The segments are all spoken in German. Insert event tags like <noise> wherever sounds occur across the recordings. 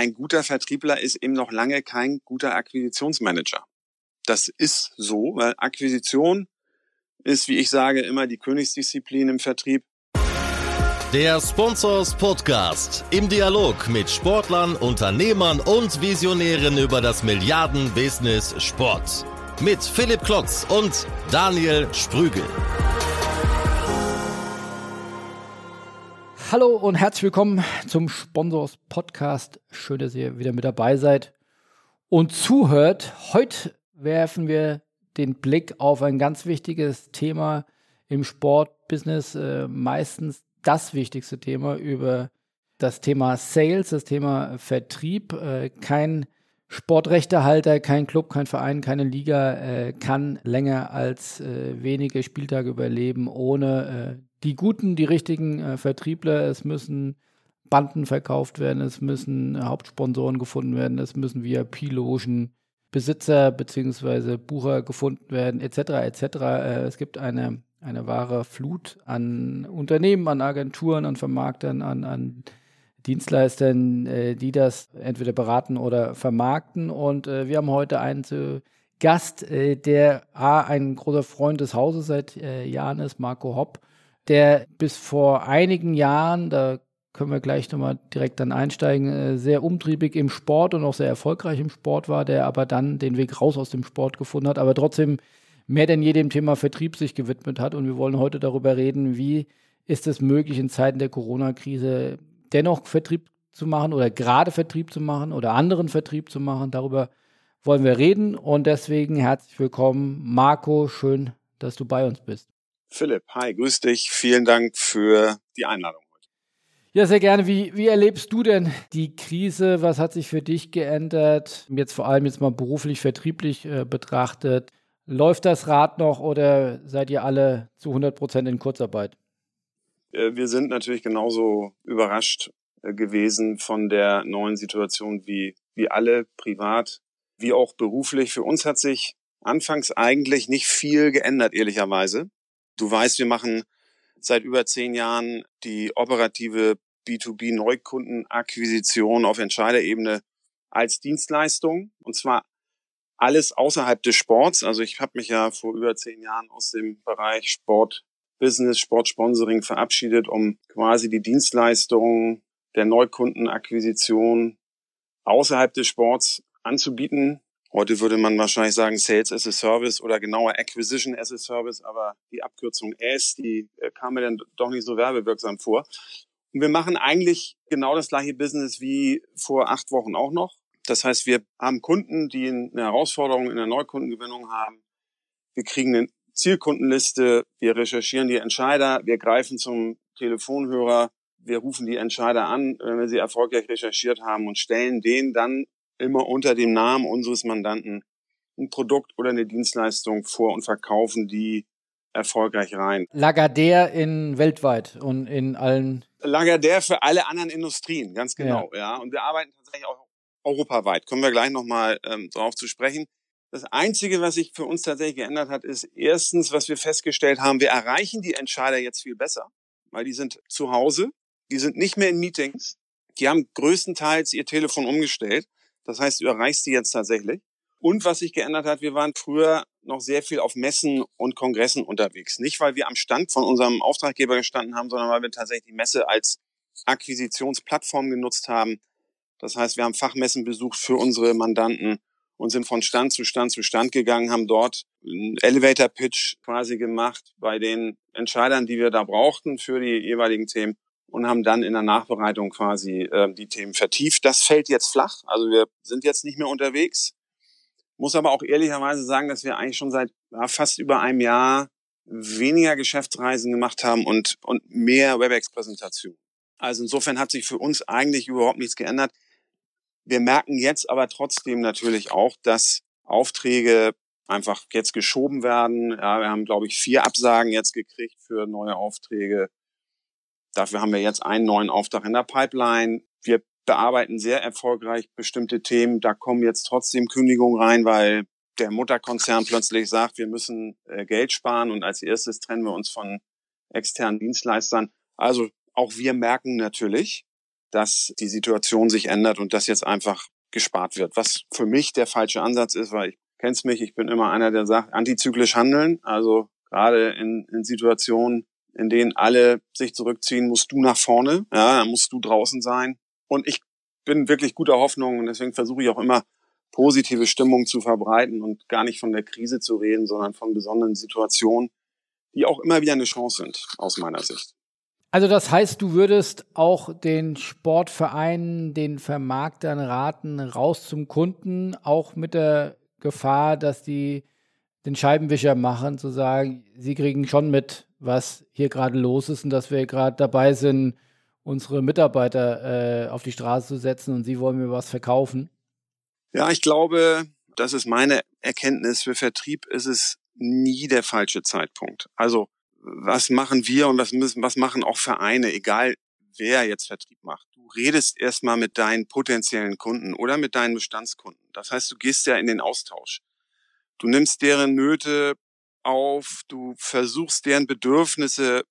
ein guter Vertriebler ist eben noch lange kein guter Akquisitionsmanager. Das ist so, weil Akquisition ist, wie ich sage, immer die Königsdisziplin im Vertrieb. Der Sponsors Podcast im Dialog mit Sportlern, Unternehmern und Visionären über das Milliarden-Business Sport. Mit Philipp Klotz und Daniel Sprügel. Hallo und herzlich willkommen zum Sponsors Podcast. Schön, dass ihr wieder mit dabei seid und zuhört. Heute werfen wir den Blick auf ein ganz wichtiges Thema im Sportbusiness, äh, meistens das wichtigste Thema über das Thema Sales, das Thema Vertrieb. Äh, kein Sportrechtehalter, kein Club, kein Verein, keine Liga äh, kann länger als äh, wenige Spieltage überleben, ohne äh, die guten, die richtigen äh, Vertriebler. Es müssen Banden verkauft werden, es müssen Hauptsponsoren gefunden werden, es müssen VIP-Logen Besitzer bzw. Bucher gefunden werden, etc. etc. Äh, es gibt eine, eine wahre Flut an Unternehmen, an Agenturen, an Vermarktern, an, an Dienstleistern, äh, die das entweder beraten oder vermarkten. Und äh, wir haben heute einen zu Gast, äh, der A, ein großer Freund des Hauses seit äh, Jahren ist, Marco Hopp, der bis vor einigen Jahren, da können wir gleich nochmal direkt dann einsteigen, äh, sehr umtriebig im Sport und auch sehr erfolgreich im Sport war, der aber dann den Weg raus aus dem Sport gefunden hat, aber trotzdem mehr denn je dem Thema Vertrieb sich gewidmet hat. Und wir wollen heute darüber reden, wie ist es möglich, in Zeiten der Corona-Krise dennoch Vertrieb zu machen oder gerade Vertrieb zu machen oder anderen Vertrieb zu machen. Darüber wollen wir reden und deswegen herzlich willkommen, Marco. Schön, dass du bei uns bist. Philipp, hi, grüß dich. Vielen Dank für die Einladung heute. Ja, sehr gerne. Wie, wie erlebst du denn die Krise? Was hat sich für dich geändert? Jetzt vor allem jetzt mal beruflich, vertrieblich äh, betrachtet. Läuft das Rad noch oder seid ihr alle zu 100 Prozent in Kurzarbeit? Äh, wir sind natürlich genauso überrascht äh, gewesen von der neuen Situation wie, wie alle privat, wie auch beruflich. Für uns hat sich anfangs eigentlich nicht viel geändert, ehrlicherweise. Du weißt, wir machen seit über zehn Jahren die operative B2B-Neukundenakquisition auf Entscheiderebene als Dienstleistung und zwar alles außerhalb des Sports. Also ich habe mich ja vor über zehn Jahren aus dem Bereich Sport, Business, Sportsponsoring verabschiedet, um quasi die Dienstleistung der Neukundenakquisition außerhalb des Sports anzubieten. Heute würde man wahrscheinlich sagen Sales as a Service oder genauer Acquisition as a Service, aber die Abkürzung S, die äh, kam mir dann doch nicht so werbewirksam vor. Und wir machen eigentlich genau das gleiche Business wie vor acht Wochen auch noch. Das heißt, wir haben Kunden, die eine Herausforderung in der Neukundengewinnung haben. Wir kriegen eine Zielkundenliste, wir recherchieren die Entscheider, wir greifen zum Telefonhörer, wir rufen die Entscheider an, wenn wir sie erfolgreich recherchiert haben und stellen denen dann immer unter dem Namen unseres Mandanten ein Produkt oder eine Dienstleistung vor und verkaufen die erfolgreich rein. Lagardère in weltweit und in allen. Lagardère für alle anderen Industrien, ganz genau, ja. ja. Und wir arbeiten tatsächlich auch europaweit. Kommen wir gleich nochmal ähm, darauf zu sprechen. Das Einzige, was sich für uns tatsächlich geändert hat, ist erstens, was wir festgestellt haben, wir erreichen die Entscheider jetzt viel besser, weil die sind zu Hause, die sind nicht mehr in Meetings, die haben größtenteils ihr Telefon umgestellt. Das heißt, du erreichst die jetzt tatsächlich. Und was sich geändert hat, wir waren früher noch sehr viel auf Messen und Kongressen unterwegs. Nicht, weil wir am Stand von unserem Auftraggeber gestanden haben, sondern weil wir tatsächlich die Messe als Akquisitionsplattform genutzt haben. Das heißt, wir haben Fachmessen besucht für unsere Mandanten und sind von Stand zu Stand zu Stand gegangen, haben dort einen Elevator Pitch quasi gemacht bei den Entscheidern, die wir da brauchten für die jeweiligen Themen und haben dann in der Nachbereitung quasi äh, die Themen vertieft. Das fällt jetzt flach. Also wir sind jetzt nicht mehr unterwegs. Muss aber auch ehrlicherweise sagen, dass wir eigentlich schon seit ja, fast über einem Jahr weniger Geschäftsreisen gemacht haben und, und mehr WebEx-Präsentationen. Also insofern hat sich für uns eigentlich überhaupt nichts geändert. Wir merken jetzt aber trotzdem natürlich auch, dass Aufträge einfach jetzt geschoben werden. Ja, wir haben, glaube ich, vier Absagen jetzt gekriegt für neue Aufträge. Dafür haben wir jetzt einen neuen Auftrag in der Pipeline. Wir bearbeiten sehr erfolgreich bestimmte Themen. Da kommen jetzt trotzdem Kündigungen rein, weil der Mutterkonzern plötzlich sagt, wir müssen äh, Geld sparen und als erstes trennen wir uns von externen Dienstleistern. Also auch wir merken natürlich, dass die Situation sich ändert und dass jetzt einfach gespart wird. Was für mich der falsche Ansatz ist, weil ich kennst mich, ich bin immer einer, der sagt, antizyklisch handeln. Also gerade in, in Situationen, in denen alle sich zurückziehen, musst du nach vorne, ja, musst du draußen sein. Und ich bin wirklich guter Hoffnung und deswegen versuche ich auch immer positive Stimmung zu verbreiten und gar nicht von der Krise zu reden, sondern von besonderen Situationen, die auch immer wieder eine Chance sind, aus meiner Sicht. Also das heißt, du würdest auch den Sportvereinen, den Vermarktern raten, raus zum Kunden, auch mit der Gefahr, dass die den Scheibenwischer machen, zu sagen, sie kriegen schon mit, was hier gerade los ist und dass wir gerade dabei sind, unsere Mitarbeiter äh, auf die Straße zu setzen und sie wollen mir was verkaufen? Ja, ich glaube, das ist meine Erkenntnis. Für Vertrieb ist es nie der falsche Zeitpunkt. Also, was machen wir und was müssen, was machen auch Vereine, egal wer jetzt Vertrieb macht. Du redest erstmal mit deinen potenziellen Kunden oder mit deinen Bestandskunden. Das heißt, du gehst ja in den Austausch. Du nimmst deren Nöte auf, du versuchst deren Bedürfnisse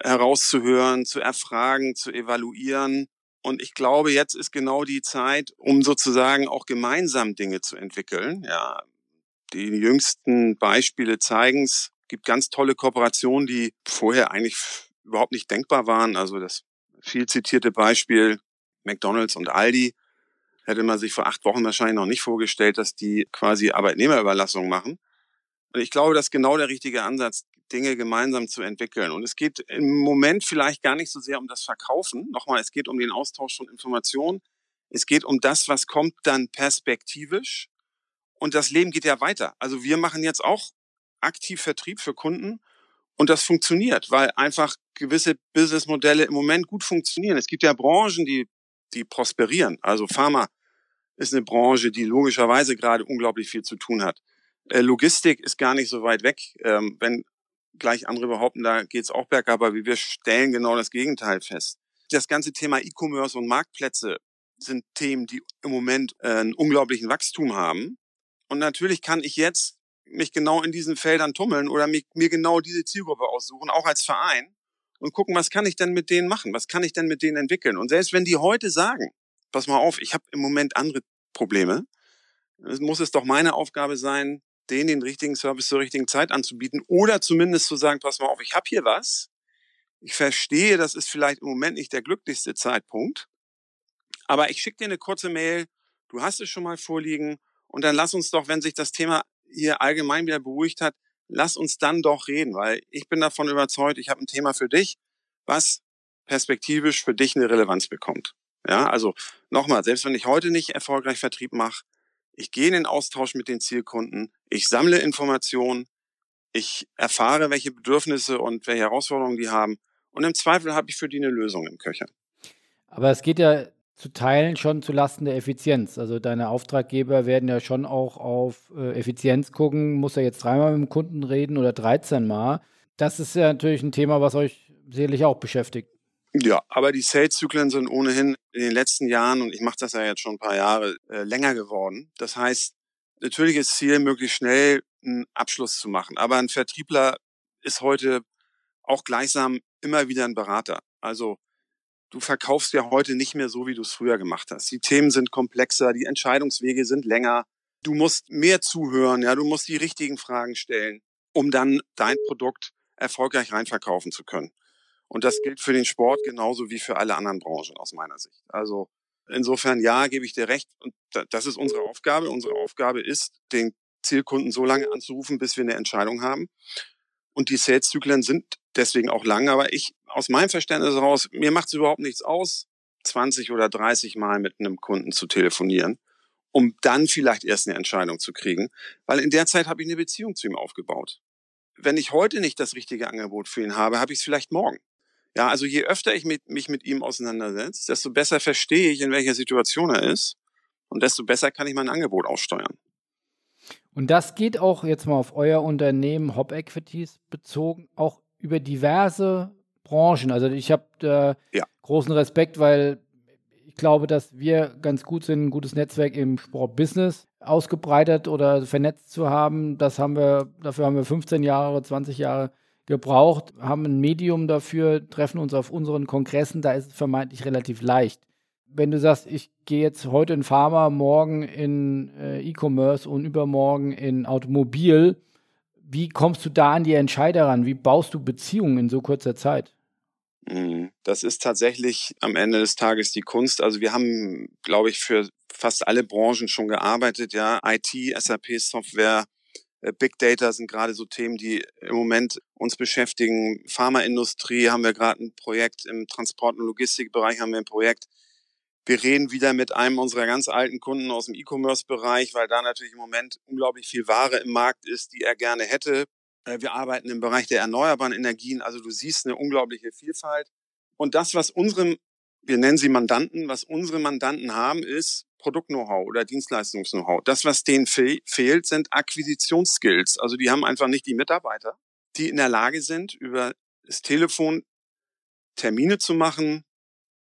herauszuhören, zu erfragen, zu evaluieren. Und ich glaube, jetzt ist genau die Zeit, um sozusagen auch gemeinsam Dinge zu entwickeln. Ja, die jüngsten Beispiele zeigen es. Gibt ganz tolle Kooperationen, die vorher eigentlich überhaupt nicht denkbar waren. Also das viel zitierte Beispiel McDonald's und Aldi hätte man sich vor acht Wochen wahrscheinlich noch nicht vorgestellt, dass die quasi Arbeitnehmerüberlassung machen. Und ich glaube, das ist genau der richtige Ansatz, Dinge gemeinsam zu entwickeln. Und es geht im Moment vielleicht gar nicht so sehr um das Verkaufen. Nochmal, es geht um den Austausch von Informationen. Es geht um das, was kommt dann perspektivisch. Und das Leben geht ja weiter. Also wir machen jetzt auch aktiv Vertrieb für Kunden und das funktioniert, weil einfach gewisse Businessmodelle im Moment gut funktionieren. Es gibt ja Branchen, die, die prosperieren. Also Pharma ist eine Branche, die logischerweise gerade unglaublich viel zu tun hat. Äh, Logistik ist gar nicht so weit weg. Ähm, wenn gleich andere behaupten, da geht's auch bergab, aber wir stellen genau das Gegenteil fest. Das ganze Thema E-Commerce und Marktplätze sind Themen, die im Moment äh, einen unglaublichen Wachstum haben. Und natürlich kann ich jetzt mich genau in diesen Feldern tummeln oder mich, mir genau diese Zielgruppe aussuchen, auch als Verein und gucken, was kann ich denn mit denen machen, was kann ich denn mit denen entwickeln. Und selbst wenn die heute sagen, pass mal auf, ich habe im Moment andere Probleme, muss es doch meine Aufgabe sein, denen den richtigen Service zur richtigen Zeit anzubieten oder zumindest zu sagen, pass mal auf, ich habe hier was. Ich verstehe, das ist vielleicht im Moment nicht der glücklichste Zeitpunkt, aber ich schicke dir eine kurze Mail, du hast es schon mal vorliegen und dann lass uns doch, wenn sich das Thema hier allgemein wieder beruhigt hat, lass uns dann doch reden, weil ich bin davon überzeugt, ich habe ein Thema für dich, was perspektivisch für dich eine Relevanz bekommt. Ja, also nochmal, selbst wenn ich heute nicht erfolgreich Vertrieb mache, ich gehe in den Austausch mit den Zielkunden, ich sammle Informationen, ich erfahre, welche Bedürfnisse und welche Herausforderungen die haben und im Zweifel habe ich für die eine Lösung im Köcher. Aber es geht ja zu Teilen schon zu Lasten der Effizienz. Also deine Auftraggeber werden ja schon auch auf äh, Effizienz gucken. Muss er jetzt dreimal mit dem Kunden reden oder 13 Mal? Das ist ja natürlich ein Thema, was euch sicherlich auch beschäftigt. Ja, aber die Sales-Zyklen sind ohnehin in den letzten Jahren, und ich mache das ja jetzt schon ein paar Jahre, äh, länger geworden. Das heißt, natürlich ist Ziel, möglichst schnell einen Abschluss zu machen. Aber ein Vertriebler ist heute auch gleichsam immer wieder ein Berater. Also du verkaufst ja heute nicht mehr so, wie du es früher gemacht hast. Die Themen sind komplexer, die Entscheidungswege sind länger. Du musst mehr zuhören, ja, du musst die richtigen Fragen stellen, um dann dein Produkt erfolgreich reinverkaufen zu können. Und das gilt für den Sport genauso wie für alle anderen Branchen aus meiner Sicht. Also insofern ja, gebe ich dir recht. Und das ist unsere Aufgabe. Unsere Aufgabe ist, den Zielkunden so lange anzurufen, bis wir eine Entscheidung haben. Und die Sales-Zyklen sind deswegen auch lang. Aber ich, aus meinem Verständnis heraus, mir macht es überhaupt nichts aus, 20 oder 30 Mal mit einem Kunden zu telefonieren, um dann vielleicht erst eine Entscheidung zu kriegen. Weil in der Zeit habe ich eine Beziehung zu ihm aufgebaut. Wenn ich heute nicht das richtige Angebot für ihn habe, habe ich es vielleicht morgen. Ja, also je öfter ich mit, mich mit ihm auseinandersetze, desto besser verstehe ich, in welcher Situation er ist und desto besser kann ich mein Angebot aussteuern. Und das geht auch jetzt mal auf euer Unternehmen Hop Equities bezogen, auch über diverse Branchen. Also ich habe äh, ja. großen Respekt, weil ich glaube, dass wir ganz gut sind, ein gutes Netzwerk im Sportbusiness ausgebreitet oder vernetzt zu haben. Das haben wir, dafür haben wir 15 Jahre, 20 Jahre gebraucht, haben ein Medium dafür, treffen uns auf unseren Kongressen, da ist es vermeintlich relativ leicht. wenn du sagst, ich gehe jetzt heute in Pharma, morgen in äh, E-Commerce und übermorgen in Automobil, wie kommst du da an die Entscheider ran? Wie baust du Beziehungen in so kurzer Zeit? Mhm. Das ist tatsächlich am Ende des Tages die Kunst. Also wir haben, glaube ich, für fast alle Branchen schon gearbeitet. Ja, IT, SAP, Software, Big Data sind gerade so Themen, die im Moment uns beschäftigen. Pharmaindustrie haben wir gerade ein Projekt, im Transport- und Logistikbereich haben wir ein Projekt. Wir reden wieder mit einem unserer ganz alten Kunden aus dem E-Commerce-Bereich, weil da natürlich im Moment unglaublich viel Ware im Markt ist, die er gerne hätte. Äh, wir arbeiten im Bereich der erneuerbaren Energien. Also du siehst eine unglaubliche Vielfalt. Und das, was unsere, wir nennen sie Mandanten, was unsere Mandanten haben, ist Produkt-Know-how oder Dienstleistungs-Know-how. Das, was denen fe fehlt, sind Akquisitionsskills. Also die haben einfach nicht die Mitarbeiter, die in der Lage sind, über das Telefon Termine zu machen,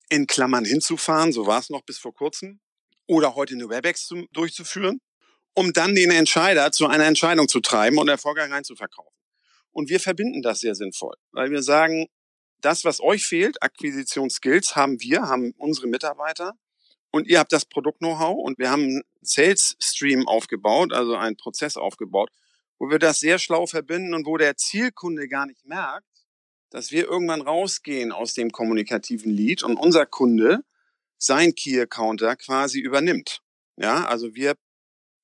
in Klammern hinzufahren, so war es noch bis vor kurzem, oder heute eine Webex zu, durchzuführen, um dann den Entscheider zu einer Entscheidung zu treiben und erfolgreich reinzuverkaufen. Und wir verbinden das sehr sinnvoll, weil wir sagen, das, was euch fehlt, Akquisitionsskills, haben wir, haben unsere Mitarbeiter und ihr habt das Produkt-Know-how und wir haben einen Sales-Stream aufgebaut, also einen Prozess aufgebaut, wo wir das sehr schlau verbinden und wo der Zielkunde gar nicht merkt, dass wir irgendwann rausgehen aus dem kommunikativen Lead und unser Kunde sein Key-Accounter quasi übernimmt. Ja, also wir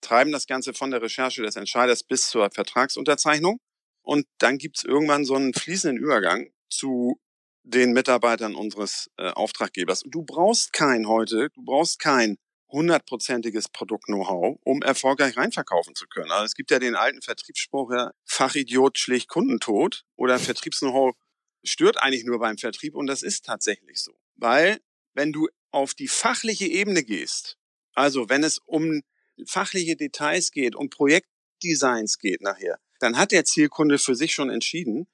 treiben das Ganze von der Recherche des Entscheiders bis zur Vertragsunterzeichnung und dann gibt's irgendwann so einen fließenden Übergang zu den Mitarbeitern unseres äh, Auftraggebers. Du brauchst kein heute, du brauchst kein hundertprozentiges Produkt-Know-how, um erfolgreich reinverkaufen zu können. Also es gibt ja den alten Vertriebsspruch, ja, Fachidiot schlägt Kundentod oder Vertriebs-Know-how stört eigentlich nur beim Vertrieb und das ist tatsächlich so. Weil wenn du auf die fachliche Ebene gehst, also wenn es um fachliche Details geht, um Projektdesigns geht nachher, dann hat der Zielkunde für sich schon entschieden,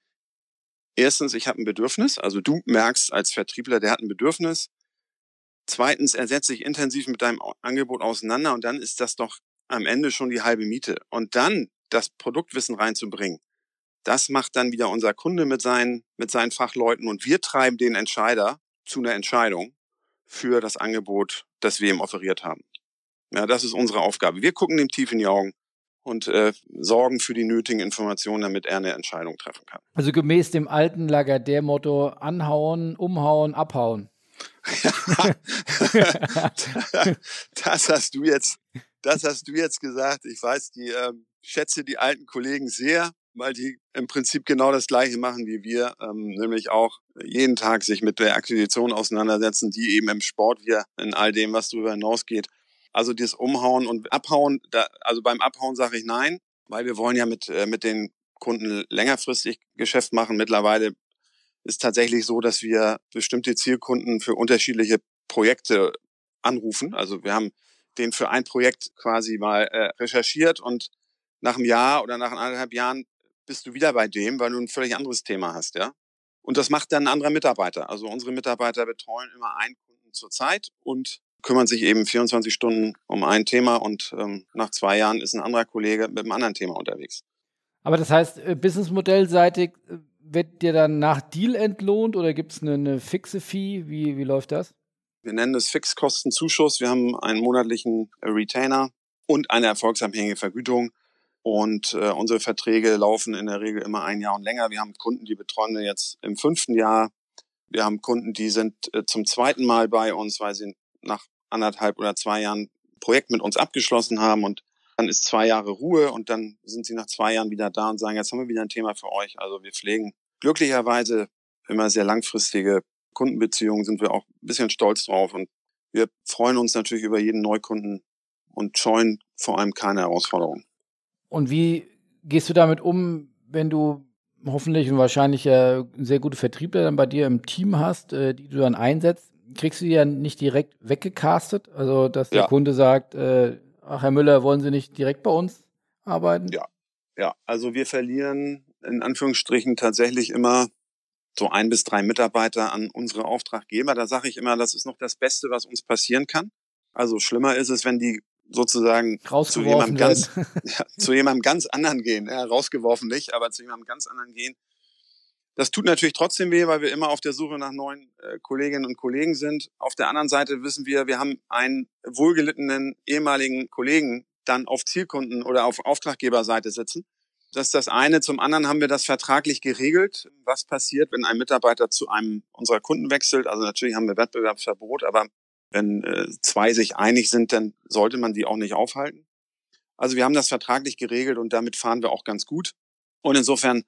erstens, ich habe ein Bedürfnis, also du merkst als Vertriebler, der hat ein Bedürfnis. Zweitens, er setzt sich intensiv mit deinem Angebot auseinander und dann ist das doch am Ende schon die halbe Miete. Und dann das Produktwissen reinzubringen, das macht dann wieder unser Kunde mit seinen, mit seinen Fachleuten und wir treiben den Entscheider zu einer Entscheidung für das Angebot, das wir ihm offeriert haben. Ja, das ist unsere Aufgabe. Wir gucken dem tief in die Augen und äh, sorgen für die nötigen Informationen, damit er eine Entscheidung treffen kann. Also gemäß dem alten Lagardère-Motto anhauen, umhauen, abhauen. <laughs> das hast du jetzt, das hast du jetzt gesagt. Ich weiß, die ähm, schätze die alten Kollegen sehr, weil die im Prinzip genau das Gleiche machen wie wir, ähm, nämlich auch jeden Tag sich mit der Akquisition auseinandersetzen, die eben im Sport wir in all dem, was darüber hinausgeht, also das Umhauen und Abhauen, da, also beim Abhauen sage ich nein, weil wir wollen ja mit, äh, mit den Kunden längerfristig Geschäft machen. Mittlerweile ist tatsächlich so, dass wir bestimmte Zielkunden für unterschiedliche Projekte anrufen. Also wir haben den für ein Projekt quasi mal äh, recherchiert und nach einem Jahr oder nach anderthalb Jahren bist du wieder bei dem, weil du ein völlig anderes Thema hast, ja. Und das macht dann ein anderer Mitarbeiter. Also unsere Mitarbeiter betreuen immer einen Kunden zur Zeit und kümmern sich eben 24 Stunden um ein Thema und ähm, nach zwei Jahren ist ein anderer Kollege mit einem anderen Thema unterwegs. Aber das heißt, äh, businessmodellseitig äh, wird dir dann nach Deal entlohnt oder gibt es eine, eine, fixe Fee? Wie, wie läuft das? Wir nennen es Fixkostenzuschuss. Wir haben einen monatlichen Retainer und eine erfolgsabhängige Vergütung. Und äh, unsere Verträge laufen in der Regel immer ein Jahr und länger. Wir haben Kunden, die betreuen wir jetzt im fünften Jahr. Wir haben Kunden, die sind äh, zum zweiten Mal bei uns, weil sie nach anderthalb oder zwei Jahren Projekt mit uns abgeschlossen haben und dann ist zwei Jahre Ruhe und dann sind sie nach zwei Jahren wieder da und sagen, jetzt haben wir wieder ein Thema für euch. Also wir pflegen glücklicherweise immer sehr langfristige Kundenbeziehungen, sind wir auch ein bisschen stolz drauf und wir freuen uns natürlich über jeden Neukunden und scheuen vor allem keine Herausforderungen. Und wie gehst du damit um, wenn du hoffentlich und wahrscheinlich äh, sehr gute Vertriebler dann bei dir im Team hast, äh, die du dann einsetzt? Kriegst du die ja nicht direkt weggecastet? Also, dass der ja. Kunde sagt, äh, ach, Herr Müller, wollen Sie nicht direkt bei uns arbeiten? Ja, ja. Also wir verlieren in Anführungsstrichen tatsächlich immer so ein bis drei Mitarbeiter an unsere Auftraggeber. Da sage ich immer, das ist noch das Beste, was uns passieren kann. Also schlimmer ist es, wenn die sozusagen zu jemandem ganz, <laughs> ja, zu jemandem ganz anderen gehen. Ja, rausgeworfen nicht, aber zu jemandem ganz anderen gehen Das tut natürlich trotzdem weh, weil wir immer auf der Suche nach neuen äh, Kolleginnen und Kollegen sind. Auf der anderen Seite wissen wir, wir haben einen wohlgelittenen ehemaligen Kollegen dann auf Zielkunden oder auf Auftraggeberseite sitzen. Das ist das eine. Zum anderen haben wir das vertraglich geregelt. Was passiert, wenn ein Mitarbeiter zu einem unserer Kunden wechselt? Also natürlich haben wir Wettbewerbsverbot, aber wenn äh, zwei sich einig sind, dann sollte man die auch nicht aufhalten. Also wir haben das vertraglich geregelt und damit fahren wir auch ganz gut. Und insofern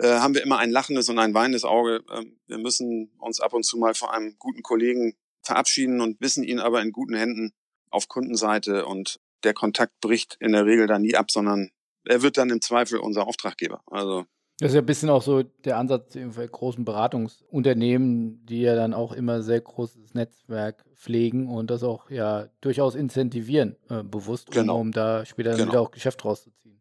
äh, haben wir immer ein lachendes und ein weinendes Auge. Ähm, wir müssen uns ab und zu mal vor einem guten Kollegen verabschieden und wissen ihn aber in guten Händen auf Kundenseite und der Kontakt bricht in der Regel da nie ab, sondern er wird dann im Zweifel unser Auftraggeber. Also das ist ja ein bisschen auch so der Ansatz in großen Beratungsunternehmen, die ja dann auch immer sehr großes Netzwerk pflegen und das auch ja durchaus incentivieren, äh, bewusst, genau. um, um, da später genau. wieder auch Geschäft rauszuziehen.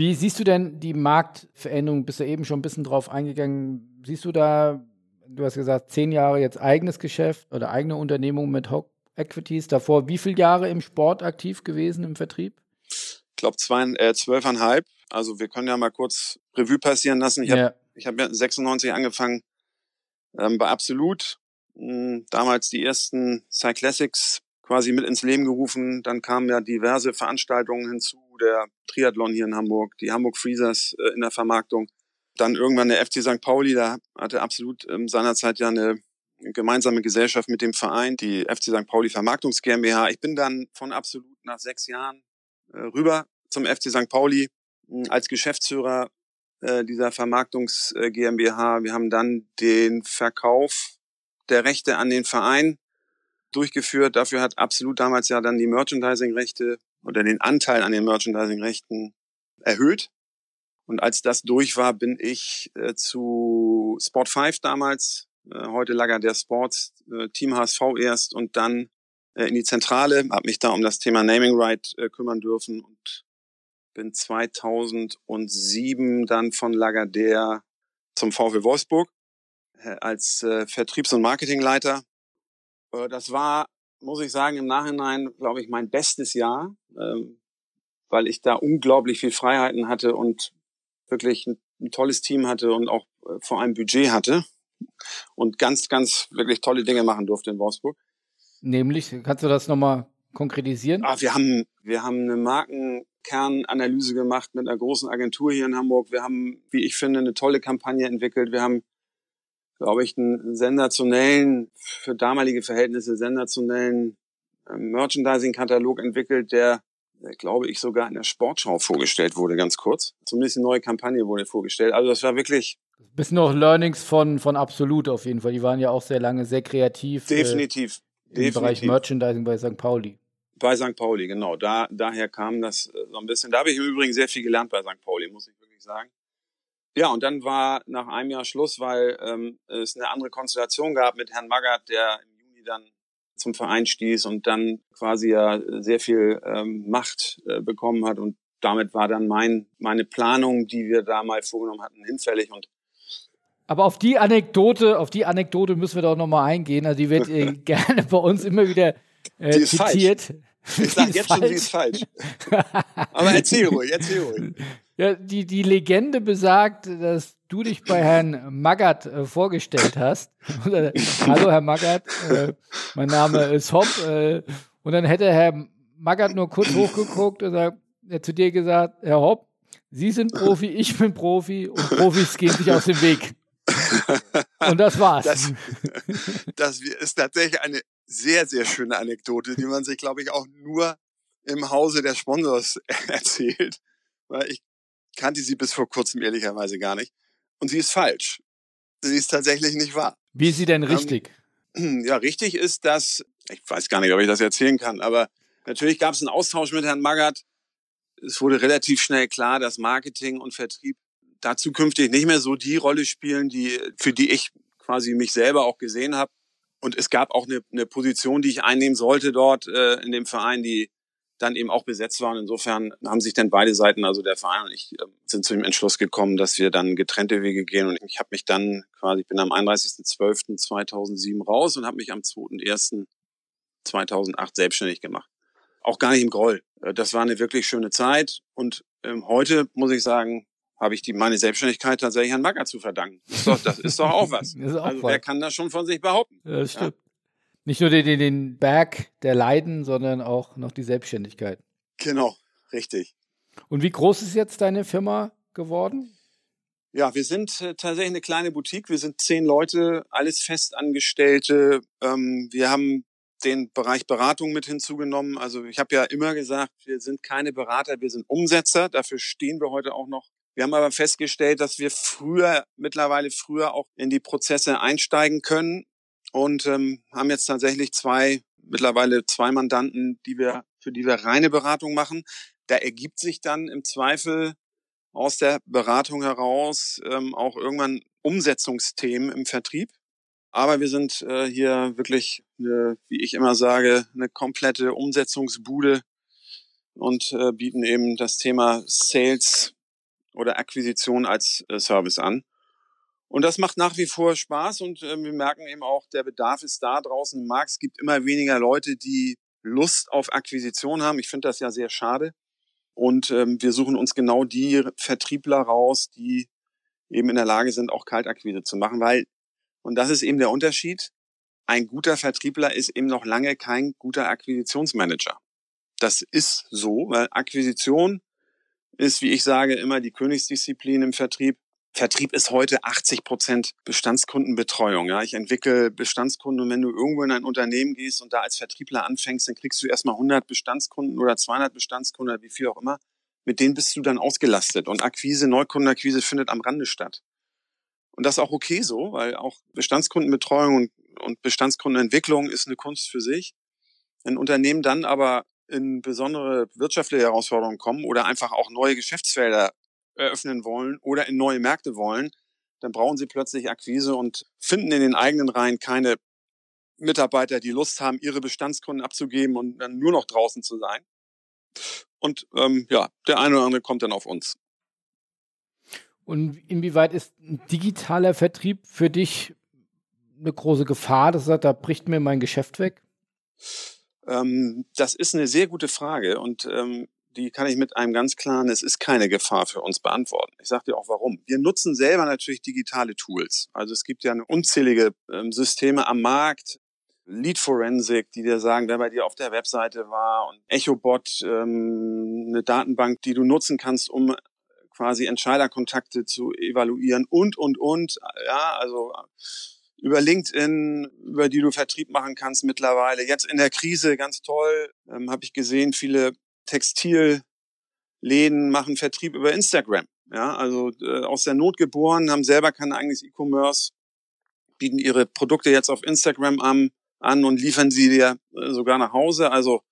Wie siehst du denn die Marktveränderung? Bist du eben schon ein bisschen drauf eingegangen? Siehst du da, du hast gesagt, zehn Jahre jetzt eigenes Geschäft oder eigene Unternehmung mit Hawk Equities. Davor wie viele Jahre im Sport aktiv gewesen im Vertrieb? Ich glaube äh, zwölfeinhalb. Also wir können ja mal kurz Revue passieren lassen. Ich habe ja. hab ja 96 angefangen ähm, bei Absolut. Hm, damals die ersten Cyclassics quasi mit ins Leben gerufen. Dann kamen ja diverse Veranstaltungen hinzu, der Triathlon hier in Hamburg, die Hamburg Freezers äh, in der Vermarktung. Dann irgendwann der FC St. Pauli, da hatte absolut ähm, seinerzeit ja eine gemeinsame Gesellschaft mit dem Verein, die FC St. Pauli Vermarktungs GmbH. Ich bin dann von absolut nach sechs Jahren äh, rüber zum FC St. Pauli äh, als Geschäftsführer äh, dieser Vermarktungs äh, GmbH. Wir haben dann den Verkauf der Rechte an den Verein durchgeführt. Dafür hat absolut damals ja dann die Merchandising-Rechte oder den Anteil an den Merchandising-Rechten erhöht. Und als das durch war, bin ich äh, zu Sport 5 damals, äh, heute Lager der Sports, äh, Team HSV erst und dann äh, in die Zentrale, habe mich da um das Thema Naming Right äh, kümmern dürfen und bin 2007 dann von Lagardère zum VW Wolfsburg äh, als Vertriebs- und Marketingleiter das war, muss ich sagen, im Nachhinein, glaube ich, mein bestes Jahr, ähm, weil ich da unglaublich viel Freiheiten hatte und wirklich ein, ein tolles Team hatte und auch äh, vor allem Budget hatte und ganz, ganz wirklich tolle Dinge machen durfte in Wolfsburg. Nämlich, kannst du das nochmal konkretisieren? Ah, wir haben, wir haben eine Markenkernanalyse gemacht mit einer großen Agentur hier in Hamburg. Wir haben, wie ich finde, eine tolle Kampagne entwickelt. Wir haben glaube ich, einen sensationellen, für damalige Verhältnisse sensationellen ähm, Merchandising-Katalog entwickelt, der, der, glaube ich, sogar in der Sportschau vorgestellt wurde, ganz kurz. Zumindest eine neue Kampagne wurde vorgestellt. Also das war wirklich. Bisschen noch Learnings von, von Absolut auf jeden Fall. Die waren ja auch sehr lange sehr kreativ. Definitiv. Äh, Im definitiv. Bereich Merchandising bei St. Pauli. Bei St. Pauli, genau. Da, daher kam das äh, so ein bisschen. Da habe ich im Übrigen sehr viel gelernt bei St. Pauli, muss ich wirklich sagen. Ja, und dann war nach einem Jahr Schluss, weil ähm, es eine andere Konstellation gab mit Herrn Magath, der im Juni dann zum Verein stieß und dann quasi ja sehr viel ähm, Macht äh, bekommen hat. Und damit war dann mein, meine Planung, die wir da mal vorgenommen hatten, hinfällig. Und aber auf die Anekdote, auf die Anekdote müssen wir doch nochmal eingehen. Also die wird äh, <laughs> gerne bei uns immer wieder äh, die ist zitiert. Falsch. Ich sag jetzt falsch. schon, sie ist falsch. <laughs> Aber erzähl ruhig, erzähl ruhig. Ja, die, die Legende besagt, dass du dich bei Herrn Magath äh, vorgestellt hast. <laughs> Hallo, Herr Magath, äh, mein Name ist Hopp. Äh, und dann hätte Herr Magath nur kurz hochgeguckt und sagt, er zu dir gesagt, Herr Hopp, Sie sind Profi, ich bin Profi und Profis gehen sich aus dem Weg. Und das war's. Das, das ist tatsächlich eine sehr, sehr schöne Anekdote, die man sich, glaube ich, auch nur im Hause der Sponsors <laughs> erzählt. Weil ich kannte sie bis vor kurzem ehrlicherweise gar nicht. Und sie ist falsch. Sie ist tatsächlich nicht wahr. Wie ist sie denn ähm, richtig? Ähm, <clears throat> ja, richtig ist, dass, ich weiß gar nicht, ob ich das erzählen kann, aber natürlich gab es einen Austausch mit Herrn Magath. Es wurde relativ schnell klar, dass Marketing und Vertrieb da zukünftig nicht mehr so die Rolle spielen, die, für die ich quasi mich selber auch gesehen habe. Und es gab auch eine, eine Position, die ich einnehmen sollte dort äh, in dem Verein, die dann eben auch besetzt waren. Insofern haben sich dann beide Seiten, also der Verein und ich, ähm, sind zu dem Entschluss gekommen, dass wir dann getrennte Wege gehen. Und ich habe mich dann quasi, ich bin am 31.12.2007 raus und habe mich am 2.1.2008 selbstständig gemacht. Auch gar nicht im Groll. Äh, das war eine wirklich schöne Zeit. Und ähm, heute, muss ich sagen, habe ich die, meine Selbstständigkeit tatsächlich an Bagger zu verdanken. Das ist doch, das ist doch auch was. <laughs> auch also wer kann das schon von sich behaupten? Ja, das stimmt. Ja? Nicht nur den, den Berg der Leiden, sondern auch noch die Selbstständigkeit. Genau, richtig. Und wie groß ist jetzt deine Firma geworden? Ja, wir sind äh, tatsächlich eine kleine Boutique. Wir sind zehn Leute, alles Festangestellte. Ähm, wir haben den Bereich Beratung mit hinzugenommen. Also ich habe ja immer gesagt, wir sind keine Berater, wir sind Umsetzer. Dafür stehen wir heute auch noch. Wir haben aber festgestellt, dass wir früher, mittlerweile früher auch in die Prozesse einsteigen können und ähm, haben jetzt tatsächlich zwei, mittlerweile zwei Mandanten, die wir, für die wir reine Beratung machen. Da ergibt sich dann im Zweifel aus der Beratung heraus ähm, auch irgendwann Umsetzungsthemen im Vertrieb. Aber wir sind äh, hier wirklich, eine, wie ich immer sage, eine komplette Umsetzungsbude und äh, bieten eben das Thema Sales oder Akquisition als äh, Service an. Und das macht nach wie vor Spaß und äh, wir merken eben auch, der Bedarf ist da draußen im Markt. Es gibt immer weniger Leute, die Lust auf Akquisition haben. Ich finde das ja sehr schade. Und ähm, wir suchen uns genau die Vertriebler raus, die eben in der Lage sind, auch Kaltakquise zu machen, weil und das ist eben der Unterschied. Ein guter Vertriebler ist eben noch lange kein guter Akquisitionsmanager. Das ist so, weil Akquisition ist, wie ich sage, immer die Königsdisziplin im Vertrieb. Vertrieb ist heute 80 Prozent Bestandskundenbetreuung. Ja, ich entwickle Bestandskunden und wenn du irgendwo in ein Unternehmen gehst und da als Vertriebler anfängst, dann kriegst du erstmal 100 Bestandskunden oder 200 Bestandskunden oder wie viel auch immer. Mit denen bist du dann ausgelastet und Akquise, Neukundenakquise findet am Rande statt. Und das ist auch okay so, weil auch Bestandskundenbetreuung und, und Bestandskundenentwicklung ist eine Kunst für sich. Wenn Unternehmen dann aber in besondere wirtschaftliche Herausforderungen kommen oder einfach auch neue Geschäftsfelder eröffnen wollen oder in neue Märkte wollen, dann brauchen sie plötzlich Akquise und finden in den eigenen Reihen keine Mitarbeiter, die Lust haben, ihre Bestandskunden abzugeben und dann nur noch draußen zu sein. Und ähm, ja, der eine oder andere kommt dann auf uns. Und inwieweit ist ein digitaler Vertrieb für dich eine große Gefahr, dass sagt, da bricht mir mein Geschäft weg? Ähm, das ist eine sehr gute Frage und ähm, die kann ich mit einem ganz klaren, es ist keine Gefahr für uns beantworten. Ich sage dir auch warum. Wir nutzen selber natürlich digitale Tools. Also es gibt ja unzählige ähm, Systeme am Markt, Lead Forensic, die dir sagen, wer bei dir auf der Webseite war und EchoBot, ähm, eine Datenbank, die du nutzen kannst, um quasi Entscheiderkontakte zu evaluieren und, und, und. Ja, also über LinkedIn, über die du Vertrieb machen kannst mittlerweile. Jetzt in der Krise, ganz toll, ähm, habe ich gesehen, viele Textilläden machen Vertrieb über Instagram. Ja, also äh, aus der Not geboren, haben selber kein eigenes E-Commerce, bieten ihre Produkte jetzt auf Instagram an, an und liefern sie dir äh, sogar nach Hause. Also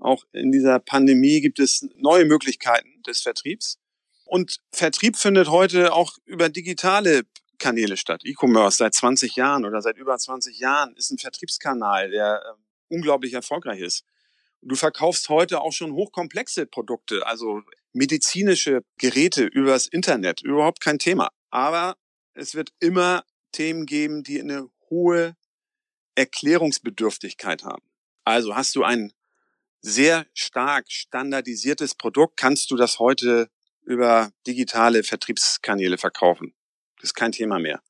auch in dieser Pandemie gibt es neue Möglichkeiten des Vertriebs. Und Vertrieb findet heute auch über digitale Kanäle statt. E-Commerce seit 20 Jahren oder seit über 20 Jahren ist ein Vertriebskanal, der äh, unglaublich erfolgreich ist. Du verkaufst heute auch schon hochkomplexe Produkte, also medizinische Geräte übers Internet, überhaupt kein Thema. Aber es wird immer Themen geben, die eine hohe Erklärungsbedürftigkeit haben. Also hast du ein sehr stark standardisiertes Produkt, kannst du das heute über digitale Vertriebskanäle verkaufen. Das ist kein Thema mehr.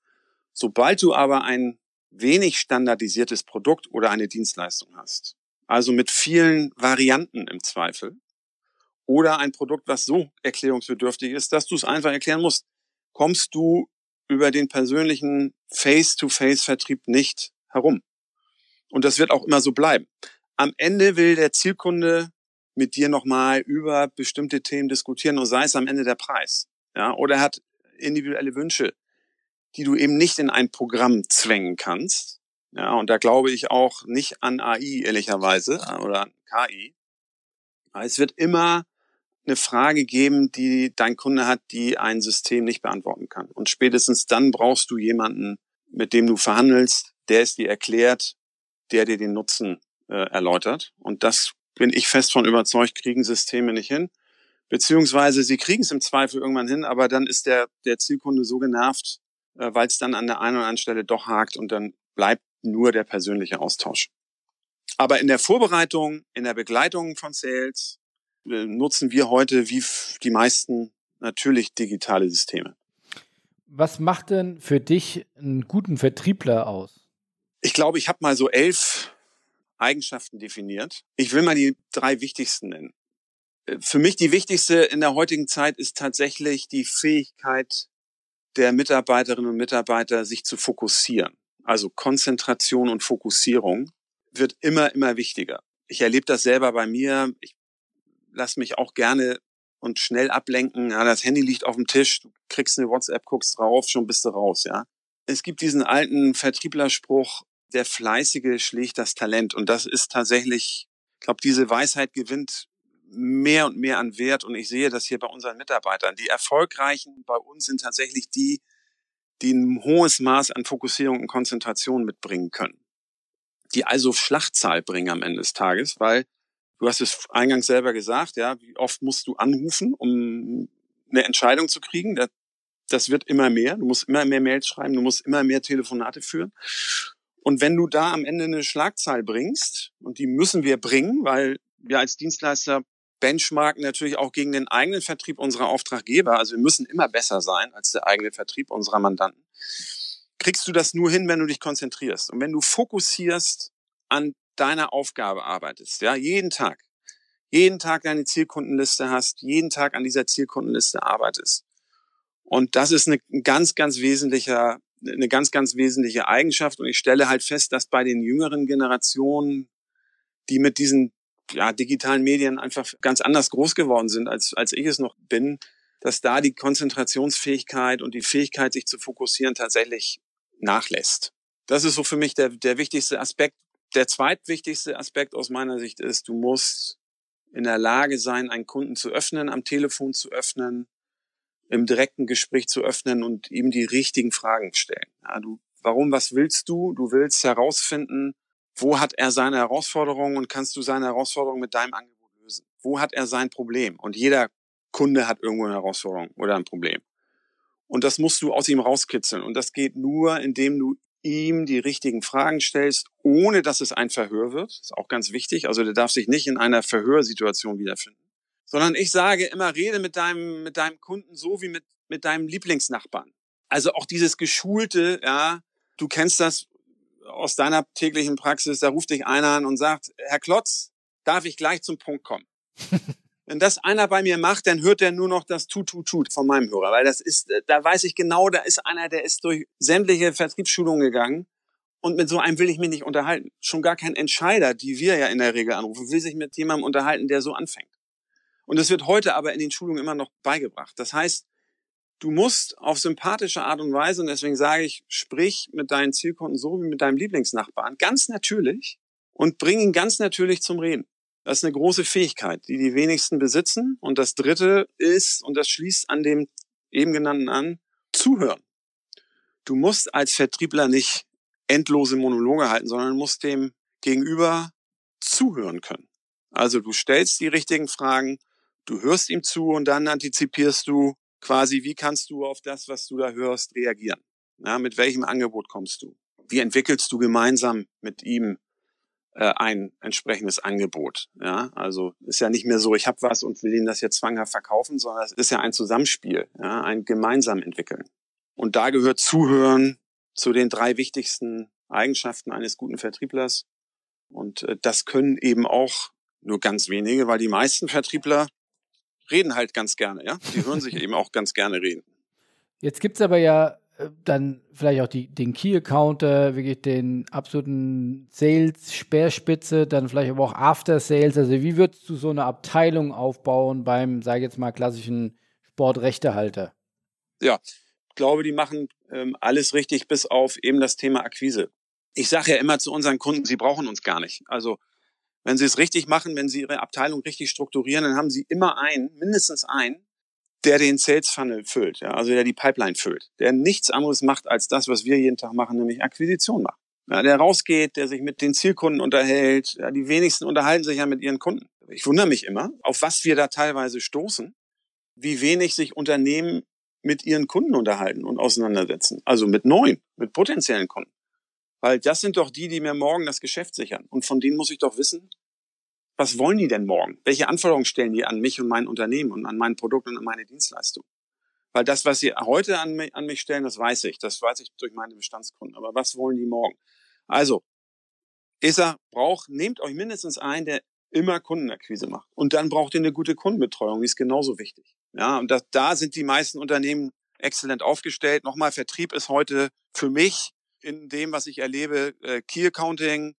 Sobald du aber ein wenig standardisiertes Produkt oder eine Dienstleistung hast, also mit vielen Varianten im Zweifel, oder ein Produkt, was so erklärungsbedürftig ist, dass du es einfach erklären musst, kommst du über den persönlichen Face-to-Face-Vertrieb nicht herum. Und das wird auch immer so bleiben. Am Ende will der Zielkunde mit dir nochmal über bestimmte Themen diskutieren und sei es am Ende der Preis. Ja, oder er hat individuelle Wünsche, die du eben nicht in ein Programm zwängen kannst. Ja, und da glaube ich auch nicht an AI, ehrlicherweise, oder an KI. Es wird immer eine Frage geben, die dein Kunde hat, die ein System nicht beantworten kann. Und spätestens dann brauchst du jemanden, mit dem du verhandelst, der es dir erklärt, der dir den Nutzen äh, erläutert. Und das bin ich fest von überzeugt, kriegen Systeme nicht hin. Beziehungsweise sie kriegen es im Zweifel irgendwann hin, aber dann ist der, der Zielkunde so genervt, äh, weil es dann an der einen oder anderen Stelle doch hakt und dann bleibt nur der persönliche Austausch. Aber in der Vorbereitung, in der Begleitung von Sales äh, nutzen wir heute wie die meisten natürlich digitale Systeme. Was macht denn für dich einen guten Vertriebler aus? Ich glaube, ich habe mal so elf Eigenschaften definiert. Ich will mal die drei wichtigsten nennen. Äh, für mich die wichtigste in der heutigen Zeit ist tatsächlich die Fähigkeit der Mitarbeiterinnen und Mitarbeiter, sich zu fokussieren. Also Konzentration und Fokussierung wird immer, immer wichtiger. Ich erlebe das selber bei mir. Ich lasse mich auch gerne und schnell ablenken. Ja, das Handy liegt auf dem Tisch, du kriegst eine WhatsApp, guckst drauf, schon bist du raus, ja. Es gibt diesen alten Vertrieblerspruch, der Fleißige schlägt das Talent. Und das ist tatsächlich, ich glaube, diese Weisheit gewinnt mehr und mehr an Wert. Und ich sehe das hier bei unseren Mitarbeitern. Die Erfolgreichen bei uns sind tatsächlich die, die ein hohes Maß an Fokussierung und Konzentration mitbringen können. Die also Schlachtzahl bringen am Ende des Tages, weil du hast es eingangs selber gesagt, ja, wie oft musst du anrufen, um eine Entscheidung zu kriegen? Das, das wird immer mehr. Du musst immer mehr Mails schreiben, du musst immer mehr Telefonate führen. Und wenn du da am Ende eine Schlagzahl bringst, und die müssen wir bringen, weil wir als Dienstleister benchmarken natürlich auch gegen den eigenen Vertrieb unserer Auftraggeber, also wir müssen immer besser sein als der eigene Vertrieb unserer Mandanten, kriegst du das nur hin, wenn du dich konzentrierst. Und wenn du fokussierst an deiner Aufgabe arbeitest, ja, jeden Tag, jeden Tag deine Zielkundenliste hast, jeden Tag an dieser Zielkundenliste arbeitest. Und das ist eine ganz, ganz wesentlicher eine ganz, ganz wesentliche Eigenschaft. Und ich stelle halt fest, dass bei den jüngeren Generationen, die mit diesen ja, digitalen Medien einfach ganz anders groß geworden sind, als, als ich es noch bin, dass da die Konzentrationsfähigkeit und die Fähigkeit, sich zu fokussieren, tatsächlich nachlässt. Das ist so für mich der, der wichtigste Aspekt. Der zweitwichtigste Aspekt aus meiner Sicht ist, du musst in der Lage sein, einen Kunden zu öffnen, am Telefon zu öffnen, im direkten Gespräch zu öffnen und ihm die richtigen Fragen stellen. Ja, du, warum, was willst du? Du willst herausfinden, wo hat er seine Herausforderungen und kannst du seine Herausforderungen mit deinem Angebot lösen? Wo hat er sein Problem? Und jeder Kunde hat irgendwo eine Herausforderung oder ein Problem. Und das musst du aus ihm rauskitzeln. Und das geht nur, indem du ihm die richtigen Fragen stellst, ohne dass es ein Verhör wird. Das ist auch ganz wichtig. Also der darf sich nicht in einer Verhörsituation wiederfinden sondern ich sage immer, rede mit deinem, mit deinem Kunden so wie mit, mit deinem Lieblingsnachbarn. Also auch dieses geschulte, ja, du kennst das aus deiner täglichen Praxis, da ruft dich einer an und sagt, Herr Klotz, darf ich gleich zum Punkt kommen? <laughs> Wenn das einer bei mir macht, dann hört er nur noch das Tut, Tut, Tut von meinem Hörer, weil das ist, da weiß ich genau, da ist einer, der ist durch sämtliche Vertriebsschulungen gegangen und mit so einem will ich mich nicht unterhalten. Schon gar kein Entscheider, die wir ja in der Regel anrufen, will sich mit jemandem unterhalten, der so anfängt. Und es wird heute aber in den Schulungen immer noch beigebracht. Das heißt, du musst auf sympathische Art und Weise, und deswegen sage ich, sprich mit deinen Zielkunden so wie mit deinem Lieblingsnachbarn, ganz natürlich und bring ihn ganz natürlich zum Reden. Das ist eine große Fähigkeit, die die wenigsten besitzen. Und das dritte ist, und das schließt an dem eben genannten an, zuhören. Du musst als Vertriebler nicht endlose Monologe halten, sondern musst dem Gegenüber zuhören können. Also du stellst die richtigen Fragen, Du hörst ihm zu und dann antizipierst du quasi, wie kannst du auf das, was du da hörst, reagieren? Ja, mit welchem Angebot kommst du? Wie entwickelst du gemeinsam mit ihm äh, ein entsprechendes Angebot? Ja, also ist ja nicht mehr so, ich habe was und will ihm das jetzt zwanghaft verkaufen, sondern es ist ja ein Zusammenspiel, ja, ein gemeinsam entwickeln. Und da gehört Zuhören zu den drei wichtigsten Eigenschaften eines guten Vertrieblers. Und äh, das können eben auch nur ganz wenige, weil die meisten Vertriebler reden halt ganz gerne, ja. Die hören sich <laughs> eben auch ganz gerne reden. Jetzt gibt es aber ja äh, dann vielleicht auch die, den Key-Accounter, wirklich den absoluten Sales-Speerspitze, dann vielleicht aber auch After-Sales. Also wie würdest du so eine Abteilung aufbauen beim, sage ich jetzt mal, klassischen Sportrechtehalter? Ja, ich glaube, die machen ähm, alles richtig, bis auf eben das Thema Akquise. Ich sage ja immer zu unseren Kunden, sie brauchen uns gar nicht. Also wenn sie es richtig machen, wenn sie ihre Abteilung richtig strukturieren, dann haben sie immer einen, mindestens einen, der den Sales Funnel füllt, ja, also der die Pipeline füllt, der nichts anderes macht als das, was wir jeden Tag machen, nämlich Akquisition machen. Ja, der rausgeht, der sich mit den Zielkunden unterhält. Ja, die wenigsten unterhalten sich ja mit ihren Kunden. Ich wundere mich immer, auf was wir da teilweise stoßen, wie wenig sich Unternehmen mit ihren Kunden unterhalten und auseinandersetzen. Also mit neuen, mit potenziellen Kunden. Weil das sind doch die, die mir morgen das Geschäft sichern. Und von denen muss ich doch wissen, was wollen die denn morgen? Welche Anforderungen stellen die an mich und mein Unternehmen und an mein Produkt und an meine Dienstleistung? Weil das, was sie heute an mich, an mich stellen, das weiß ich. Das weiß ich durch meine Bestandskunden. Aber was wollen die morgen? Also, ich sag, braucht, nehmt euch mindestens einen, der immer Kundenakquise macht. Und dann braucht ihr eine gute Kundenbetreuung, die ist genauso wichtig. Ja, und das, da sind die meisten Unternehmen exzellent aufgestellt. Nochmal, Vertrieb ist heute für mich in dem, was ich erlebe, äh, Key Accounting,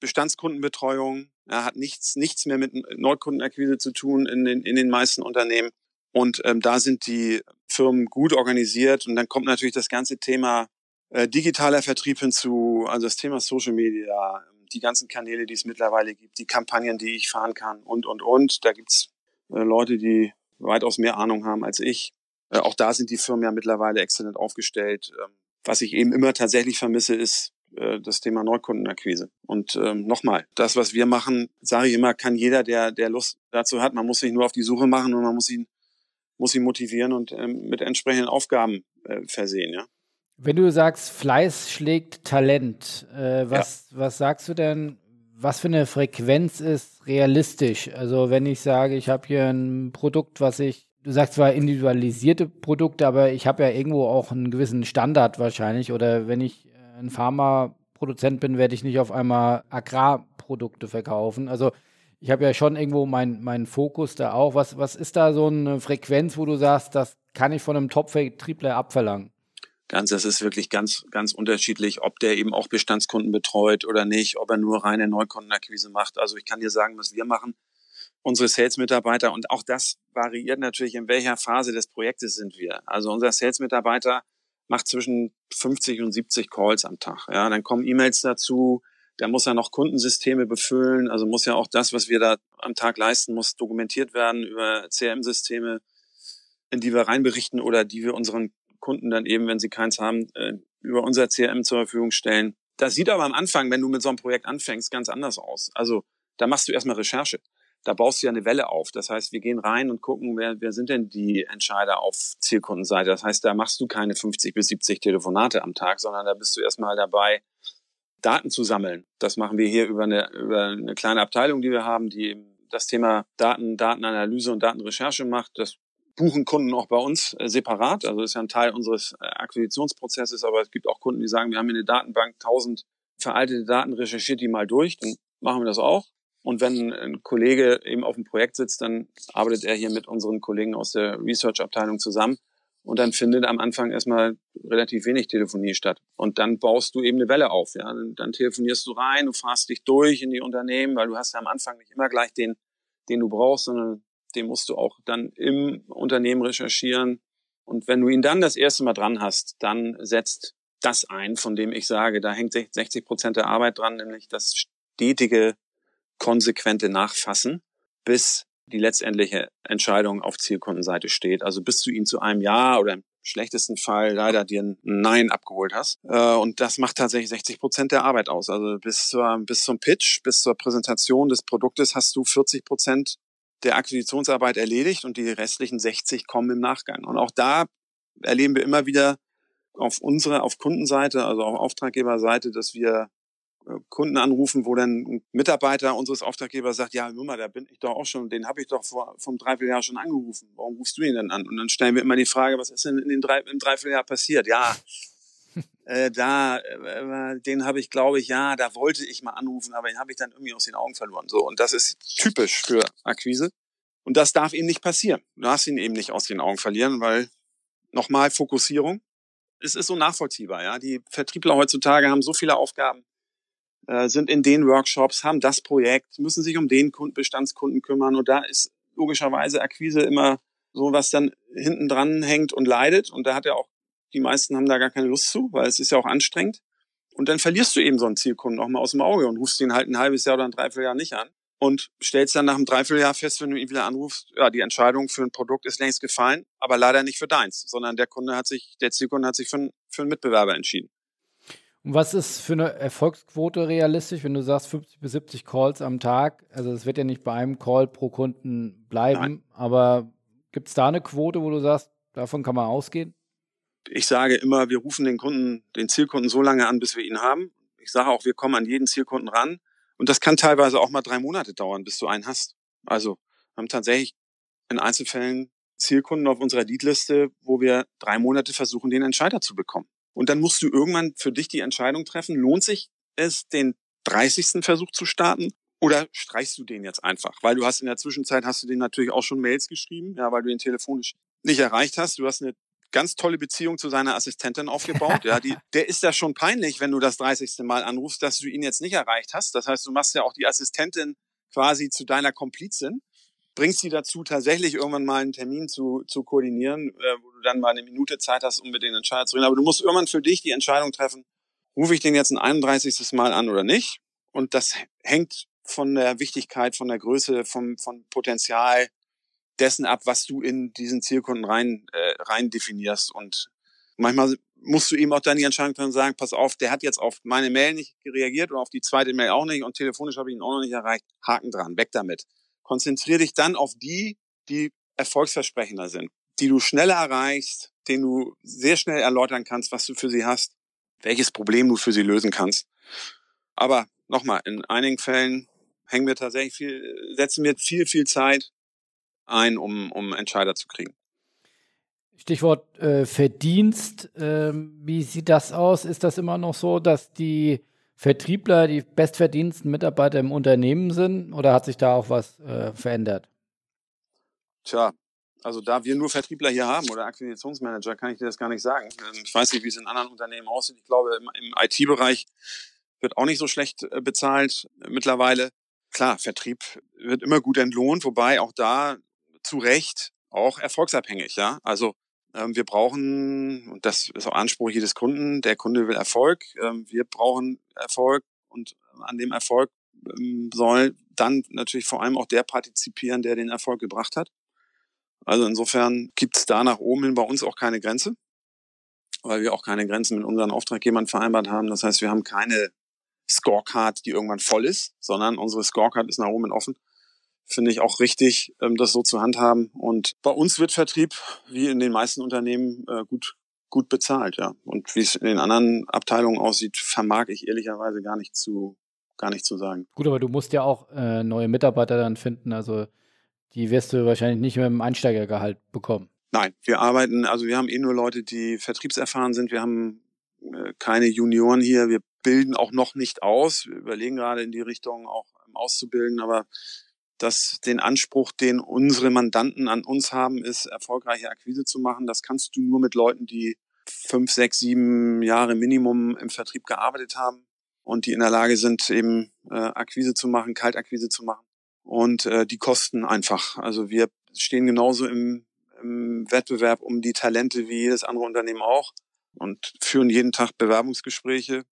Bestandskundenbetreuung, ja, hat nichts, nichts mehr mit Neukundenakquise zu tun in den, in den meisten Unternehmen. Und ähm, da sind die Firmen gut organisiert. Und dann kommt natürlich das ganze Thema äh, digitaler Vertrieb hinzu, also das Thema Social Media, die ganzen Kanäle, die es mittlerweile gibt, die Kampagnen, die ich fahren kann und, und, und. Da gibt's äh, Leute, die weitaus mehr Ahnung haben als ich. Äh, auch da sind die Firmen ja mittlerweile exzellent aufgestellt. Ähm, was ich eben immer tatsächlich vermisse, ist äh, das Thema Neukundenakquise. Und ähm, nochmal, das, was wir machen, sage ich immer, kann jeder, der, der Lust dazu hat. Man muss sich nur auf die Suche machen und man muss ihn, muss ihn motivieren und ähm, mit entsprechenden Aufgaben äh, versehen, ja. Wenn du sagst, Fleiß schlägt Talent, äh, was, ja. was sagst du denn, was für eine Frequenz ist realistisch? Also wenn ich sage, ich habe hier ein Produkt, was ich, du sagst zwar individualisierte Produkte, aber ich habe ja irgendwo auch einen gewissen Standard wahrscheinlich. Oder wenn ich ein Pharmaproduzent bin, werde ich nicht auf einmal Agrarprodukte verkaufen. Also ich habe ja schon irgendwo meinen mein Fokus da auch. Was, was ist da so eine Frequenz, wo du sagst, das kann ich von einem Top-Vertriebler abverlangen? Ganz, das ist wirklich ganz, ganz unterschiedlich, ob der eben auch Bestandskunden betreut oder nicht, ob er nur reine Neukundenakquise macht. Also ich kann dir sagen, was wir machen. Unsere Sales-Mitarbeiter und auch das variiert natürlich, in welcher Phase des Projektes sind wir. Also unser Sales-Mitarbeiter macht zwischen 50 und 70 Calls am Tag. Ja, dann kommen E-Mails dazu. Der muss ja noch Kundensysteme befüllen. Also muss ja auch das, was wir da am Tag leisten, muss dokumentiert werden über CRM-Systeme, in die wir reinberichten oder die wir unseren Kunden dann eben, wenn sie keins haben, äh, über unser CRM zur Verfügung stellen. Das sieht aber am Anfang, wenn du mit so einem Projekt anfängst, ganz anders aus. Also da machst du erstmal Recherche. Da baust du ja eine Welle auf. Das heißt, wir gehen rein und gucken, wer, wer sind denn die Entscheider auf Zielkundenseite. Das heißt, da machst du keine 50 bis 70 Telefonate am Tag, sondern da bist du erstmal dabei, Daten zu sammeln. Das machen wir hier über eine, über eine kleine Abteilung, die wir haben, die das Thema Daten, Datenanalyse und Datenrecherche macht. Das buchen Kunden auch bei uns äh, separat. Also ist ja ein Teil unseres äh, Akquisitionsprozesses, aber es gibt auch Kunden, die sagen, wir haben hier eine Datenbank, 1000 veraltete Daten, recherchiert die mal durch, dann machen wir das auch. Und wenn ein Kollege eben auf dem Projekt sitzt, dann arbeitet er hier mit unseren Kollegen aus der Research-Abteilung zusammen. Und dann findet am Anfang erstmal relativ wenig Telefonie statt. Und dann baust du eben eine Welle auf. Ja? Dann telefonierst du rein, du fahrst dich durch in die Unternehmen, weil du hast ja am Anfang nicht immer gleich den, den du brauchst, sondern den musst du auch dann im Unternehmen recherchieren. Und wenn du ihn dann das erste Mal dran hast, dann setzt das ein, von dem ich sage, da hängt 60 Prozent der Arbeit dran, nämlich das stetige, konsequente Nachfassen, bis die letztendliche Entscheidung auf Zielkundenseite steht. Also bis du ihn zu einem Ja oder im schlechtesten Fall leider dir ein Nein abgeholt hast. Äh, und das macht tatsächlich 60 Prozent der Arbeit aus. Also bis, zur, bis zum Pitch, bis zur Präsentation des Produktes hast du 40 Prozent der Akquisitionsarbeit erledigt und die restlichen 60 kommen im Nachgang. Und auch da erleben wir immer wieder auf unserer, auf Kundenseite, also auf Auftraggeberseite, dass wir Kunden anrufen, wo dann ein Mitarbeiter unseres Auftraggebers sagt, ja, Nummer, da bin ich doch auch schon, den habe ich doch vor vom Dreivierteljahr schon angerufen. Warum rufst du ihn denn an? Und dann stellen wir immer die Frage, was ist denn in den drei, im Dreivierteljahr passiert? Ja, <laughs> äh, da, äh, den habe ich, glaube ich, ja, da wollte ich mal anrufen, aber den habe ich dann irgendwie aus den Augen verloren. So, und das ist typisch für Akquise. Und das darf ihm nicht passieren. Du darfst ihn eben nicht aus den Augen verlieren, weil nochmal Fokussierung. Es ist so nachvollziehbar, ja. Die Vertriebler heutzutage haben so viele Aufgaben, äh, sind in den Workshops, haben das Projekt, müssen sich um den Kunden, Bestandskunden kümmern. Und da ist logischerweise Akquise immer so, was dann hinten dran hängt und leidet. Und da hat er auch die meisten haben da gar keine Lust zu, weil es ist ja auch anstrengend. Und dann verlierst du eben so einen Zielkunden auch mal aus dem Auge und rufst ihn halt ein halbes Jahr oder ein Dreivierteljahr nicht an. Und stellst dann nach einem Dreivierteljahr fest, wenn du ihn wieder anrufst, ja, die Entscheidung für ein Produkt ist längst gefallen, aber leider nicht für deins, sondern der Kunde hat sich, der Zielkunde hat sich für, für einen Mitbewerber entschieden. Und was ist für eine Erfolgsquote realistisch, wenn du sagst 50 bis 70 Calls am Tag? Also es wird ja nicht bei einem Call pro Kunden bleiben, Nein. aber gibt es da eine Quote, wo du sagst, davon kann man ausgehen? ich sage immer, wir rufen den Kunden, den Zielkunden so lange an, bis wir ihn haben. Ich sage auch, wir kommen an jeden Zielkunden ran. Und das kann teilweise auch mal drei Monate dauern, bis du einen hast. Also wir haben tatsächlich in Einzelfällen Zielkunden auf unserer Leadliste, wo wir drei Monate versuchen, den Entscheider zu bekommen. Und dann musst du irgendwann für dich die Entscheidung treffen, lohnt sich es, den 30. Versuch zu starten oder streichst du den jetzt einfach? Weil du hast in der Zwischenzeit, hast du den natürlich auch schon Mails geschrieben, ja, weil du ihn telefonisch nicht erreicht hast. Du hast eine ganz tolle Beziehung zu seiner Assistentin aufgebaut. <laughs> Ja, die, der ist ja schon peinlich, wenn du das 30. Mal anrufst, dass du ihn jetzt nicht erreicht hast. Das heißt, du machst ja auch die Assistentin quasi zu deiner Komplizin, bringst sie dazu, tatsächlich irgendwann mal einen Termin zu, zu koordinieren, äh, wo du dann mal eine Minute Zeit hast, um mit den Entscheider zu reden. Aber du musst irgendwann für dich die Entscheidung treffen, rufe ich den jetzt ein 31. Mal an oder nicht? Und das hängt von der Wichtigkeit, von der Größe, vom, von Potenzial dessen ab, was du in diesen Zielkunden rein, äh, rein definierst. Und manchmal musst du eben auch dann die Entscheidung treffen sagen, pass auf, der hat jetzt auf meine Mail nicht reagiert oder auf die zweite Mail auch nicht und telefonisch habe ich ihn auch noch nicht erreicht. Haken dran, weg damit. Konzentriere dich dann auf die, die erfolgsversprechender sind, die du schneller erreichst, denen du sehr schnell erläutern kannst, was du für sie hast, welches Problem du für sie lösen kannst. Aber nochmal, in einigen Fällen hängen wir tatsächlich viel, setzen wir viel, viel Zeit ein, um, um Entscheider zu kriegen. Stichwort äh, Verdienst. Ähm, wie sieht das aus? Ist das immer noch so, dass die Vertriebler die bestverdiensten Mitarbeiter im Unternehmen sind oder hat sich da auch was äh, verändert? Tja, also da wir nur Vertriebler hier haben oder Akquisitionsmanager, kann ich dir das gar nicht sagen. Ähm, ich weiß nicht, wie es in anderen Unternehmen aussieht. Ich glaube, im, im IT-Bereich wird auch nicht so schlecht äh, bezahlt mittlerweile klar, Vertrieb wird immer gut entlohnt, wobei auch da zu Recht auch erfolgsabhängig, ja. Also wir brauchen, und das ist auch Anspruch jedes Kunden, der Kunde will Erfolg, ähm, wir brauchen Erfolg und an dem Erfolg ähm, soll dann natürlich vor allem auch der partizipieren, der den Erfolg gebracht hat. Also insofern gibt es da nach oben hin bei uns auch keine Grenze, weil wir auch keine Grenzen mit unseren Auftraggebern vereinbart haben. Das heißt, wir haben keine Scorecard, die irgendwann voll ist, sondern unsere Scorecard ist nach oben offen. Finde ich auch richtig, ähm, das so zu handhaben. Und bei uns wird Vertrieb, wie in den meisten Unternehmen, äh, gut, gut bezahlt, ja. Und wie es in den anderen Abteilungen aussieht, vermag ich ehrlicherweise gar nicht zu, gar nicht zu sagen. Gut, aber du musst ja auch äh, neue Mitarbeiter dann finden. Also die wirst du wahrscheinlich nicht mit dem Einsteigergehalt bekommen. Nein, wir arbeiten, also wir haben eh nur Leute, die vertriebserfahren sind. Wir haben äh, keine Junioren hier. Wir bilden auch noch nicht aus. Wir überlegen gerade in die Richtung auch auszubilden, aber das, den Anspruch, den unsere Mandanten an uns haben, ist, erfolgreiche Akquise zu machen. Das kannst du nur mit Leuten, die fünf, sechs, sieben Jahre Minimum im Vertrieb gearbeitet haben und die in der Lage sind, eben äh, Akquise zu machen, Kaltakquise zu machen. Und äh, die kosten einfach. Also wir stehen genauso im, im Wettbewerb um die Talente wie jedes andere Unternehmen auch und führen jeden Tag Bewerbungsgespräche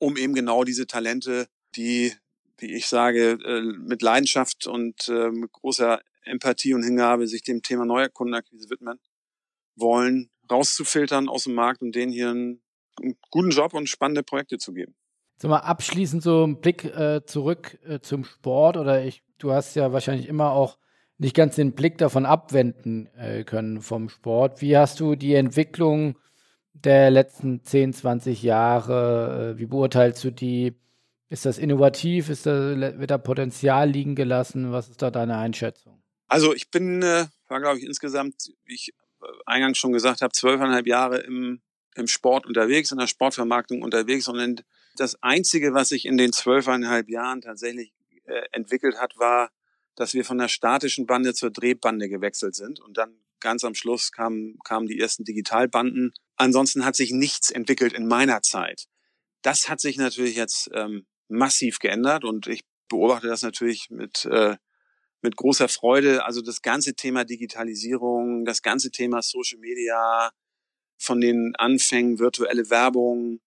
um eben genau diese Talente, die, wie ich sage, äh, mit Leidenschaft und äh, mit großer Empathie und Hingabe sich dem Thema neuer Kundenakquise widmen wollen, rauszufiltern aus dem Markt und denen hier einen, guten Job und spannende Projekte zu geben. Sag mal, abschließend so ein Blick äh, zurück äh, zum Sport oder ich, du hast ja wahrscheinlich immer auch nicht ganz den Blick davon abwenden können vom Sport. Wie hast du die Entwicklung der letzten 10, 20 Jahre? Wie beurteilst du die? Ist das innovativ? Ist da, wird da Potenzial liegen gelassen? Was ist da deine Einschätzung? Also ich bin, äh, war glaube ich insgesamt, wie ich äh, eingangs schon gesagt habe, zwölfeinhalb Jahre im, im Sport unterwegs, in der Sportvermarktung unterwegs. Und das Einzige, was sich in den zwölfeinhalb Jahren tatsächlich äh, entwickelt hat, war, dass wir von der statischen Bande zur Drehbande gewechselt sind. Und dann ganz am Schluss kamen, kamen die ersten Digitalbanden Ansonsten hat sich nichts entwickelt in meiner Zeit. Das hat sich natürlich jetzt ähm, massiv geändert und ich beobachte das natürlich mit, äh, mit großer Freude. Also das ganze Thema Digitalisierung, das ganze Thema Social Media, von den Anfängen virtuelle Werbung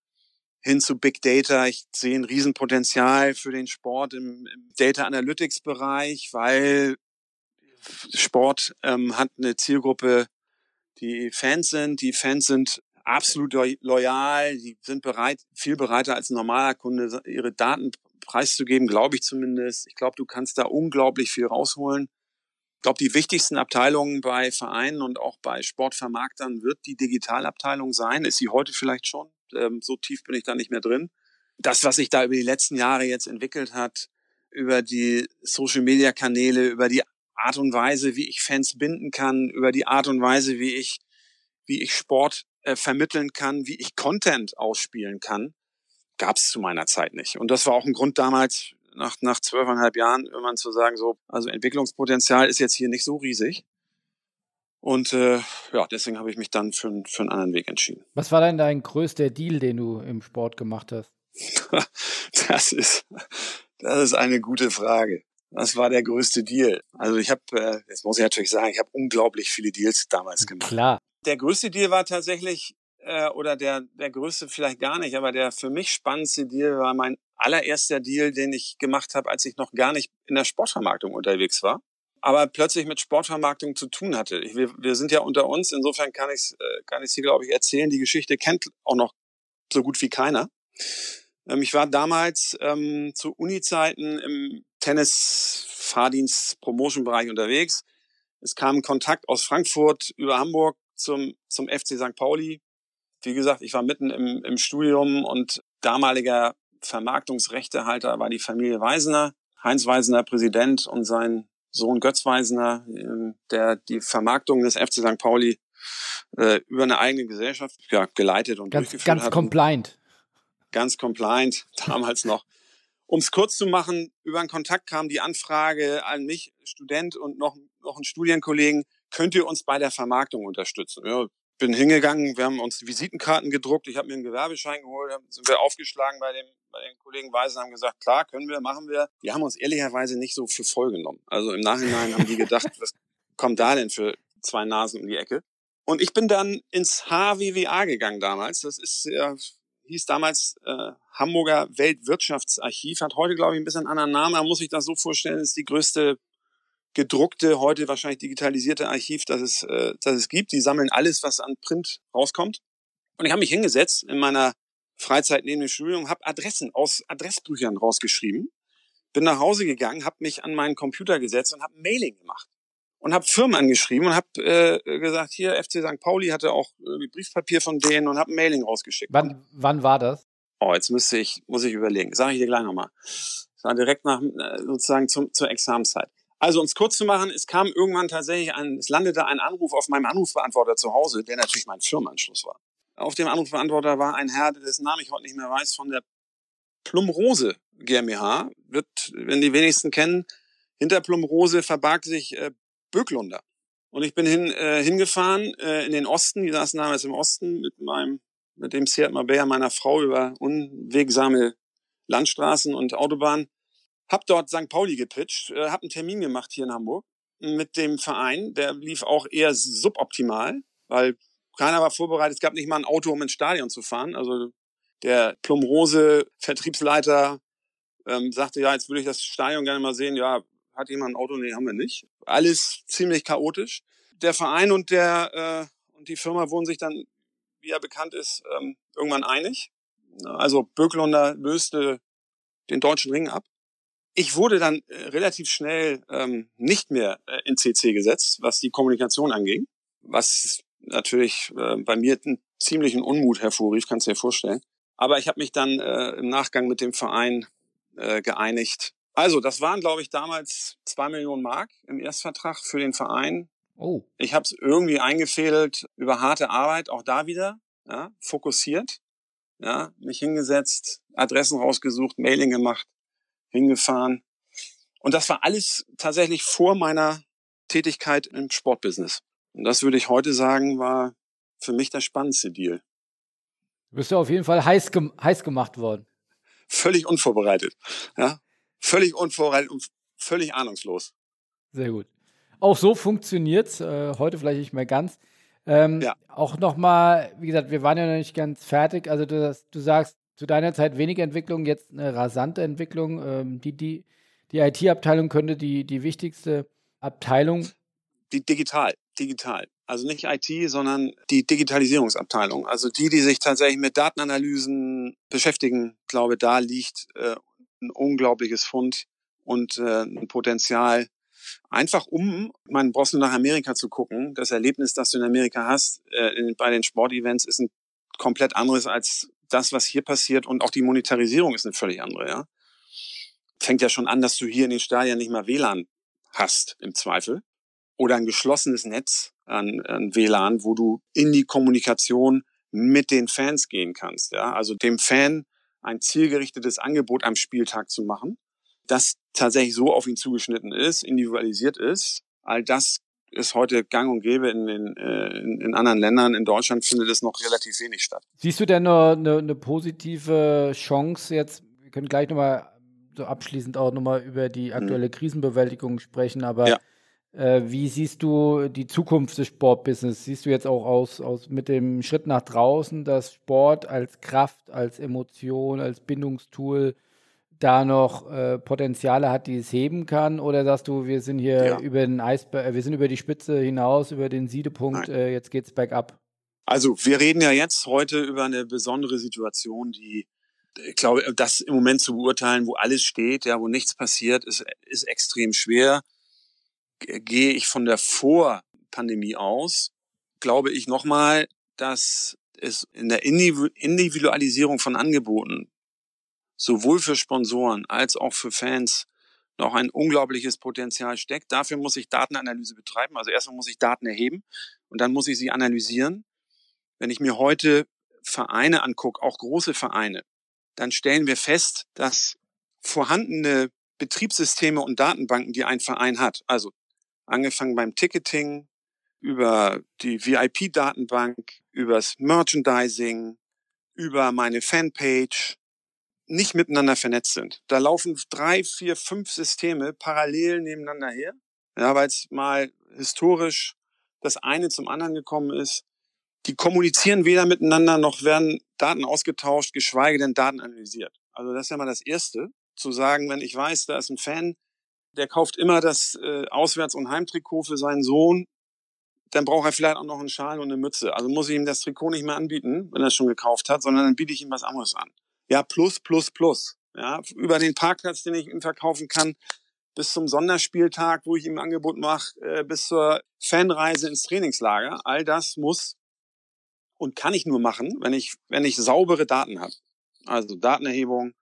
hin zu Big Data. Ich sehe ein Riesenpotenzial für den Sport im, im Data Analytics Bereich, weil Sport ähm, hat eine Zielgruppe, die Fans sind. Die Fans sind absolut loyal, die sind bereit, viel bereiter als ein normaler Kunde, ihre Daten preiszugeben, glaube ich zumindest. Ich glaube, du kannst da unglaublich viel rausholen. Ich glaube, die wichtigsten Abteilungen bei Vereinen und auch bei Sportvermarktern wird die Digitalabteilung sein. Ist sie heute vielleicht schon? Ähm, so tief bin ich da nicht mehr drin. Das, was sich da über die letzten Jahre jetzt entwickelt hat, über die Social-Media-Kanäle, über die Art und Weise, wie ich Fans binden kann, über die Art und Weise, wie ich, wie ich Sport äh, vermitteln kann, wie ich Content ausspielen kann, gab es zu meiner Zeit nicht. Und das war auch ein Grund damals, nach, nach zwölfeinhalb Jahren, irgendwann zu sagen, so, also Entwicklungspotenzial ist jetzt hier nicht so riesig. Und äh, ja, deswegen habe ich mich dann für, für einen anderen Weg entschieden. Was war denn dein größter Deal, den du im Sport gemacht hast? <laughs> das ist, das ist eine gute Frage. Was war der größte Deal? Also ich habe, äh, jetzt muss ich natürlich sagen, ich habe unglaublich viele Deals damals gemacht. Klar. Der größte Deal war tatsächlich, äh, oder der, der größte vielleicht gar nicht, aber der für mich spannendste Deal war mein allererster Deal, den ich gemacht habe, als ich noch gar nicht in der Sportvermarktung unterwegs war, aber plötzlich mit Sportvermarktung zu tun hatte. Ich, wir, wir sind ja unter uns, insofern kann ich es äh, kann ich's hier, glaube ich, erzählen. Die Geschichte kennt auch noch so gut wie keiner. Ähm, ich war damals ähm, zu Uni-Zeiten im Tennis-Fahrdienst-Promotion-Bereich unterwegs. Es kam Kontakt aus Frankfurt über Hamburg zum, zum FC St. Pauli. Wie gesagt, ich war mitten im, im Studium und damaliger Vermarktungsrechtehalter war die Familie Weisener. Heinz Weisener Präsident und sein Sohn Götz Weisener, ähm, der die Vermarktung des FC St. Pauli äh, über eine eigene Gesellschaft ja, geleitet und ganz, durchgeführt ganz hat. compliant. Ganz compliant, <laughs> damals noch. Um es kurz zu machen, über einen Kontakt kam die Anfrage an mich, Student und noch, noch einen Studienkollegen, könnt ihr uns bei der Vermarktung unterstützen? Ja, bin hingegangen, wir haben uns Visitenkarten gedruckt, ich habe mir einen Gewerbeschein geholt, sind wir aufgeschlagen bei dem bei den Kollegen Weisen haben gesagt, klar, können wir, machen wir. Die haben uns ehrlicherweise nicht so für voll genommen. Also im Nachhinein haben die gedacht, <laughs> was kommt da denn für zwei Nasen um die Ecke? Und ich bin dann ins HWWA gegangen damals. Das ist äh, hieß damals äh, Hamburger Weltwirtschaftsarchiv, hat heute, glaube ich, ein bisschen einen anderen Namen. Man muss sich das so vorstellen, ist die größte gedruckte, heute wahrscheinlich digitalisierte Archiv, das es, äh, das es gibt. Die sammeln alles, was an Print rauskommt. Und ich habe mich hingesetzt in meiner Freizeit neben dem Studium, habe Adressen aus Adressbüchern rausgeschrieben, bin nach Hause gegangen, habe mich an meinen Computer gesetzt und habe Mailing gemacht und habe Firmen angeschrieben und habe äh, gesagt, hier FC St. Pauli hatte auch äh, Briefpapier von denen und habe ein Mailing rausgeschickt. Wann, wann war das? Oh, jetzt müsste ich, muss ich überlegen. Sage ich dir gleich nochmal. Das war direkt nach, äh, sozusagen zum, zur Examenzeit. Also, um es kurz zu machen, es kam irgendwann tatsächlich ein, es landete ein Anruf auf meinem Anrufbeantworter zu Hause, der natürlich mein Firmenanschluss war. Auf dem Anrufbeantworter war ein Herr, dessen Namen ich heute nicht mehr weiß, von der Plumrose GmbH. Wird, wenn die wenigsten kennen, hinter Plumrose verbarg sich äh, Böcklunder. Und ich bin hin, äh, hingefahren äh, in den Osten, die saßen damals im Osten mit meinem, mit dem Seat Marbella meiner Frau über unwegsame Landstraßen und Autobahnen. Hab dort St. Pauli gepitcht, äh, hab einen Termin gemacht hier in Hamburg mit dem Verein. Der lief auch eher suboptimal, weil keiner war vorbereitet. Es gab nicht mal ein Auto, um ins Stadion zu fahren. Also der Plumrose Vertriebsleiter ähm, sagte, ja, jetzt würde ich das Stadion gerne mal sehen. Ja, hat jemand ein Auto? Nee, haben wir nicht. Alles ziemlich chaotisch. Der Verein und der äh, und die Firma wurden sich dann, wie ja bekannt ist, ähm, irgendwann einig. Also Böcklunder löste den deutschen Ring ab. Ich wurde dann äh, relativ schnell ähm, nicht mehr äh, in CC gesetzt, was die Kommunikation anging, was natürlich äh, bei mir einen ziemlichen Unmut hervorrief, kannst du dir vorstellen. Aber ich habe mich dann äh, im Nachgang mit dem Verein äh, geeinigt. Also, das waren, glaube ich, damals zwei Millionen Mark im Erstvertrag für den Verein. Oh. Ich habe es irgendwie eingefädelt über harte Arbeit, auch da wieder, ja, fokussiert, ja, mich hingesetzt, Adressen rausgesucht, Mailing gemacht, hingefahren. Und das war alles tatsächlich vor meiner Tätigkeit im Sportbusiness. Und das würde ich heute sagen, war für mich der spannendste Deal. Du bist ja auf jeden Fall heiß, gem heiß gemacht worden. Völlig unvorbereitet. Ja, völlig unvorbereitet und völlig ahnungslos. Sehr gut. Auch so funktioniert's. Äh, heute vielleicht nicht mehr ganz. Ähm, ja. Auch nochmal, wie gesagt, wir waren ja noch nicht ganz fertig. Also du, du sagst, zu deiner Zeit weniger Entwicklung, jetzt eine rasante Entwicklung. Ähm, die die, die IT-Abteilung könnte die, die wichtigste Abteilung. Die digital digital. Also nicht IT, sondern die Digitalisierungsabteilung. Also die, die sich tatsächlich mit Datenanalysen beschäftigen, glaube, da liegt äh, ein unglaubliches Fund und äh, ein Potenzial. Einfach um, man brauchst nur nach Amerika zu gucken. Das Erlebnis, das du in Amerika hast, äh, in, bei den Sportevents, ist ein komplett anderes als das, was hier passiert. Und auch die Monetarisierung ist eine völlig andere, ja. fängt ja schon an, dass du hier in den Stadien nicht mal WLAN hast, im Zweifel. Oder ein geschlossenes Netz an, an WLAN, wo du in die Kommunikation mit den Fans gehen kannst. Ja? Also dem Fan ein zielgerichtetes Angebot am Spieltag zu machen, das tatsächlich so auf ihn zugeschnitten ist, individualisiert ist. All das ist heute gang und gäbe in, den, äh, in, in anderen Ländern. In Deutschland findet es noch relativ wenig statt. Siehst du denn eine, eine, eine positive Chance jetzt? Wir können gleich nochmal so abschließend auch nochmal über die mhm. aktuelle Krisenbewältigung sprechen, aber ja. äh, wie siehst du die Zukunft des Sportbusiness? Siehst du jetzt auch aus, aus mit dem Schritt nach draußen, dass Sport als Kraft, als Emotion, als Bindungstool da noch äh, Potenziale hat, die es heben kann? Oder sagst du, wir sind hier ja. über den Eisberg, äh, wir sind über die Spitze hinaus, über den Siedepunkt, äh, jetzt geht's bergab? Also wir reden ja jetzt heute über eine besondere Situation, die ich glaube, das im Moment zu beurteilen, wo alles steht, ja, wo nichts passiert, ist, ist extrem schwer. Gehe ich von der Vorpandemie aus, glaube ich nochmal, dass es in der Individualisierung von Angeboten sowohl für Sponsoren als auch für Fans noch ein unglaubliches Potenzial steckt. Dafür muss ich Datenanalyse betreiben. Also erstmal muss ich Daten erheben und dann muss ich sie analysieren. Wenn ich mir heute Vereine angucke, auch große Vereine, dann stellen wir fest, dass vorhandene Betriebssysteme und Datenbanken, die ein Verein hat, also angefangen beim Ticketing, über die VIP-Datenbank, übers Merchandising, über meine Fanpage, nicht miteinander vernetzt sind. Da laufen drei, vier, fünf Systeme parallel nebeneinander her, ja, weil es mal historisch das eine zum anderen gekommen ist. Die kommunizieren weder miteinander noch werden Daten ausgetauscht, geschweige denn Daten analysiert. Also das ist ja mal das Erste, zu sagen, wenn ich weiß, da ist ein Fan, der kauft immer das äh, Auswärts- und Heimtrikot für seinen Sohn, dann braucht er vielleicht auch noch einen Schal und eine Mütze. Also muss ich ihm das Trikot nicht mehr anbieten, wenn er es schon gekauft hat, sondern dann biete ich ihm was anderes an. Ja, plus, plus, plus. Ja, über den Parkplatz, den ich ihm verkaufen kann, bis zum Sonderspieltag, wo ich ihm Angebot mache, äh, bis zur Fanreise ins Trainingslager. All das muss und kann ich nur machen, wenn ich, wenn ich saubere Daten habe. Also Datenerhebung,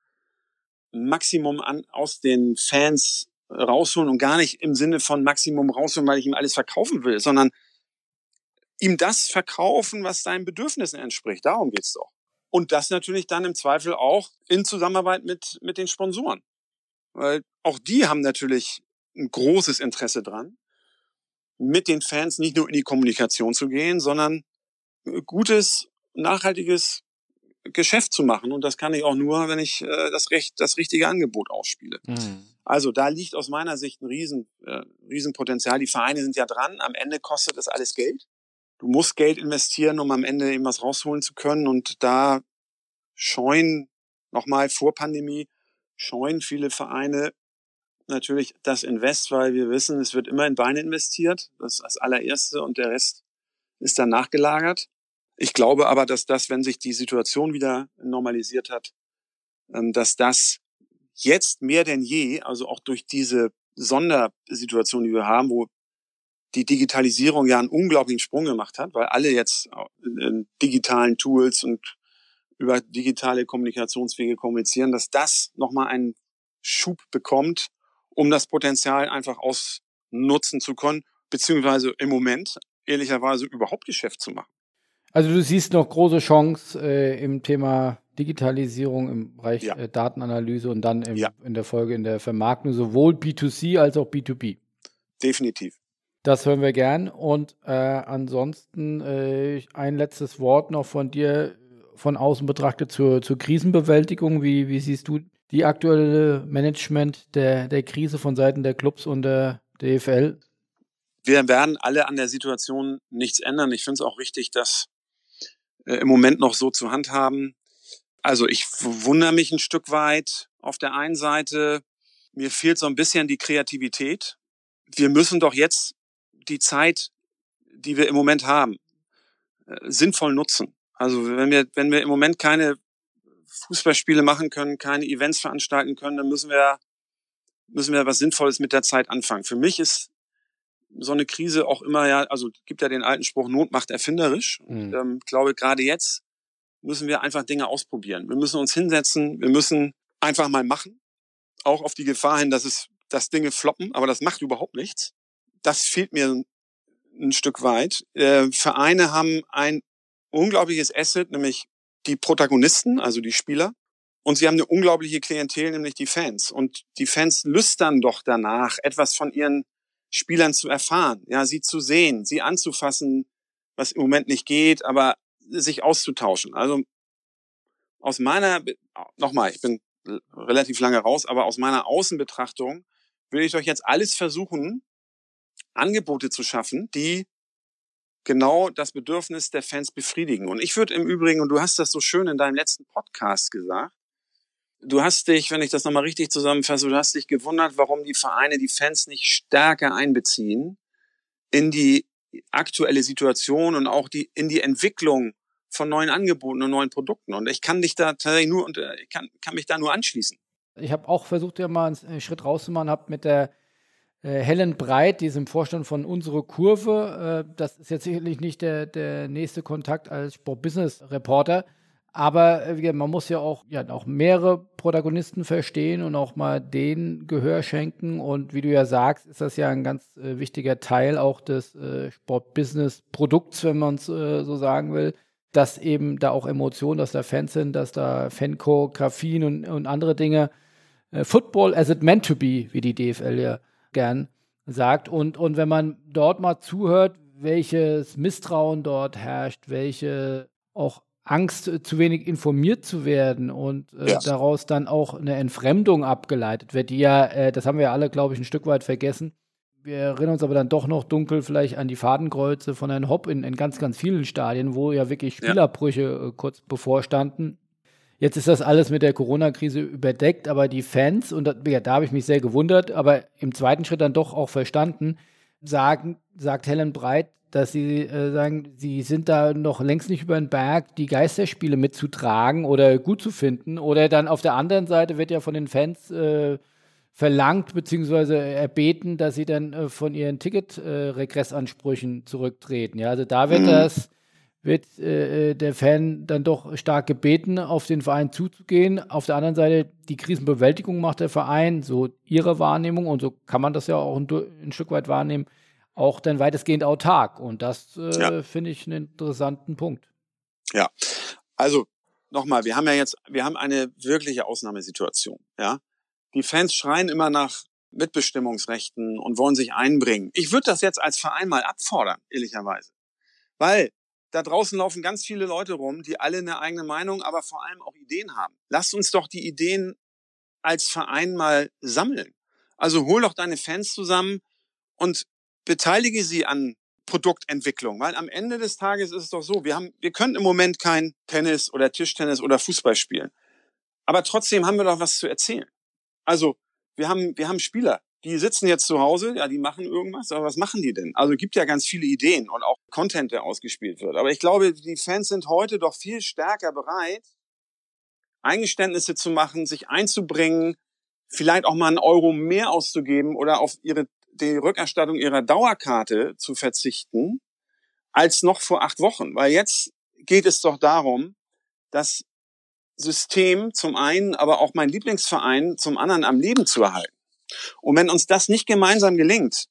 Maximum an, aus den Fans rausholen und gar nicht im Sinne von Maximum rausholen, weil ich ihm alles verkaufen will, sondern ihm das verkaufen, was seinen Bedürfnissen entspricht. Darum geht's doch. Und das natürlich dann im Zweifel auch in Zusammenarbeit mit, mit den Sponsoren. Weil auch die haben natürlich ein großes Interesse dran, mit den Fans nicht nur in die Kommunikation zu gehen, sondern gutes, nachhaltiges Geschäft zu machen. Und das kann ich auch nur, wenn ich äh, das, recht, das richtige Angebot ausspiele. Mhm. Also da liegt aus meiner Sicht ein Riesen, äh, Riesenpotenzial. Die Vereine sind ja dran. Am Ende kostet das alles Geld. Du musst Geld investieren, um am Ende eben was rausholen zu können. Und da scheuen, nochmal vor Pandemie, scheuen viele Vereine natürlich das Invest, weil wir wissen, es wird immer in Beine investiert. Das ist das allererste und der Rest ist dann nachgelagert. Ich glaube aber, dass das, wenn sich die Situation wieder normalisiert hat, ähm, dass das jetzt mehr denn je, also auch durch diese Sondersituation, die wir haben, wo die Digitalisierung ja einen unglaublichen Sprung gemacht hat, weil alle jetzt in digitalen Tools und über digitale Kommunikationswege kommunizieren, dass das nochmal einen Schub bekommt, um das Potenzial einfach ausnutzen zu können, beziehungsweise im Moment ehrlicherweise überhaupt Geschäft zu machen. Also du siehst noch große Chance äh, im Thema Digitalisierung, im Bereich ja. äh, Datenanalyse und dann im, ja. in der Folge in der Vermarktung, sowohl B2C als auch B2B. Definitiv. Das hören wir gern. Und äh, ansonsten äh, ein letztes Wort noch von dir von außen betrachtet zur, zur Krisenbewältigung. Wie, wie siehst du die aktuelle Management der, der Krise von Seiten der Clubs und der DFL? wir werden alle an der Situation nichts ändern. Ich finde es auch richtig, das äh, im Moment noch so zu handhaben. Also ich wundere mich ein Stück weit auf der einen Seite. Mir fehlt so ein bisschen die Kreativität. Wir müssen doch jetzt die Zeit, die wir im Moment haben, äh, sinnvoll nutzen. Also wenn wir, wenn wir im Moment keine Fußballspiele machen können, keine Events veranstalten können, dann müssen wir, müssen wir was Sinnvolles mit der Zeit anfangen. Für mich ist so eine Krise auch immer ja, also gibt ja den alten Spruch, Not macht erfinderisch. Mhm. Und, ähm, glaube, gerade jetzt müssen wir einfach Dinge ausprobieren. Wir müssen uns hinsetzen, wir müssen einfach mal machen. auch auf die Gefahr hin, dass es, dass Dinge floppen, aber das macht überhaupt nichts. Das fehlt mir ein Stück weit. Äh, Vereine haben ein unglaubliches Asset, nämlich die Protagonisten, also die Spieler. Und sie haben eine unglaubliche Klientel, nämlich die Fans. Und die Fans lüstern doch danach, etwas von ihren Spielern zu erfahren, ja, sie zu sehen, sie anzufassen, was im Moment nicht geht, aber sich auszutauschen. Also aus meiner, nochmal, ich bin relativ lange raus, aber aus meiner Außenbetrachtung will ich doch jetzt alles versuchen, Angebote zu schaffen, die genau das Bedürfnis der Fans befriedigen. Und ich würde im Übrigen, und du hast das so schön in deinem letzten Podcast gesagt, du hast dich, wenn ich das nochmal richtig zusammenfasse, du hast dich gewundert, warum die Vereine die Fans nicht stärker einbeziehen in die aktuelle Situation und auch die, in die Entwicklung von neuen Angeboten und neuen Produkten. Und ich kann dich da tatsächlich nur, und ich kann, kann mich da nur anschließen. Ich habe auch versucht, ja mal einen Schritt rauszumachen, habe mit der äh, Helen Breit, die ist im Vorstand von Unsere Kurve. Äh, das ist jetzt sicherlich nicht der, der nächste Kontakt als Sport-Business-Reporter. Aber äh, man muss ja auch, ja auch mehrere Protagonisten verstehen und auch mal denen Gehör schenken. Und wie du ja sagst, ist das ja ein ganz äh, wichtiger Teil auch des äh, Sport-Business-Produkts, wenn man es äh, so sagen will, dass eben da auch Emotionen, dass da Fans sind, dass da Fanchoreografien und, und andere Dinge. Äh, Football as it meant to be, wie die DFL ja gern sagt. Und, und wenn man dort mal zuhört, welches Misstrauen dort herrscht, welche auch Angst, äh, zu wenig informiert zu werden und äh, ja. daraus dann auch eine Entfremdung abgeleitet wird, die ja, äh, das haben wir alle, glaube ich, ein Stück weit vergessen. Wir erinnern uns aber dann doch noch dunkel vielleicht an die Fadenkreuze von Herrn Hopp in, in ganz, ganz vielen Stadien, wo ja wirklich Spielerbrüche ja. äh, kurz bevorstanden. Jetzt ist das alles mit der Corona-Krise überdeckt, aber die Fans, und da, ja, da habe ich mich sehr gewundert, aber im zweiten Schritt dann doch auch verstanden, sagen, sagt Helen Breit, dass sie äh, sagen, sie sind da noch längst nicht über den Berg, die Geisterspiele mitzutragen oder gut zu finden. Oder dann auf der anderen Seite wird ja von den Fans äh, verlangt bzw. erbeten, dass sie dann äh, von ihren Ticket-Regressansprüchen äh, zurücktreten. Ja, also da wird mhm. das wird äh, äh, der Fan dann doch stark gebeten, auf den Verein zuzugehen. Auf der anderen Seite, die Krisenbewältigung macht der Verein, so ihre Wahrnehmung, und so kann man das ja auch ein, ein Stück weit wahrnehmen, auch dann weitestgehend autark. Und das äh, ja. finde ich einen interessanten Punkt. Ja, also nochmal, wir haben ja jetzt, wir haben eine wirkliche Ausnahmesituation. Ja, die Fans schreien immer nach Mitbestimmungsrechten und wollen sich einbringen. Ich würde das jetzt als Verein mal abfordern, ehrlicherweise. Weil da draußen laufen ganz viele Leute rum, die alle eine eigene Meinung, aber vor allem auch Ideen haben. Lasst uns doch die Ideen als Verein mal sammeln. Also hol doch deine Fans zusammen und beteilige sie an Produktentwicklung, weil am Ende des Tages ist es doch so, wir haben, wir können im Moment kein Tennis oder Tischtennis oder Fußball spielen. Aber trotzdem haben wir doch was zu erzählen. Also, wir haben, wir haben Spieler, die sitzen jetzt zu Hause, ja, die machen irgendwas, aber was machen die denn? Also gibt ja ganz viele Ideen und auch Content, der ausgespielt wird. Aber ich glaube, die Fans sind heute doch viel stärker bereit, Eingeständnisse zu machen, sich einzubringen, vielleicht auch mal einen Euro mehr auszugeben oder auf ihre, die Rückerstattung ihrer Dauerkarte zu verzichten, als noch vor acht Wochen. Weil jetzt geht es doch darum, das System zum einen, aber auch mein Lieblingsverein zum anderen am Leben zu erhalten. Und wenn uns das nicht gemeinsam gelingt,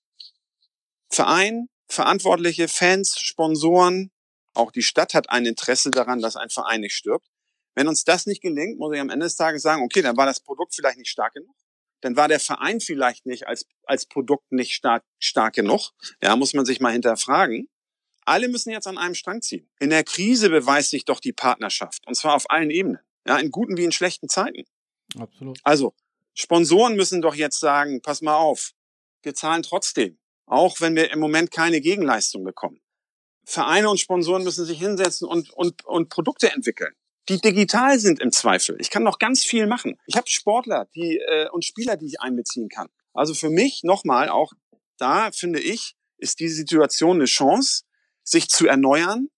Verein, Verantwortliche, Fans, Sponsoren, auch die Stadt hat ein Interesse daran, dass ein Verein nicht stirbt. Wenn uns das nicht gelingt, muss ich am Ende des Tages sagen, okay, dann war das Produkt vielleicht nicht stark genug. Dann war der Verein vielleicht nicht als, als Produkt nicht stark, stark genug. Ja, muss man sich mal hinterfragen. Alle müssen jetzt an einem Strang ziehen. In der Krise beweist sich doch die Partnerschaft. Und zwar auf allen Ebenen. Ja, in guten wie in schlechten Zeiten. Absolut. Also, Sponsoren müssen doch jetzt sagen, pass mal auf, wir zahlen trotzdem, auch wenn wir im Moment keine Gegenleistung bekommen. Vereine und Sponsoren müssen sich hinsetzen und, und, und Produkte entwickeln, die digital sind im Zweifel. Ich kann noch ganz viel machen. Ich habe Sportler die, äh, und Spieler, die ich einbeziehen kann. Also für mich nochmal, auch da finde ich, ist diese Situation eine Chance, sich zu erneuern,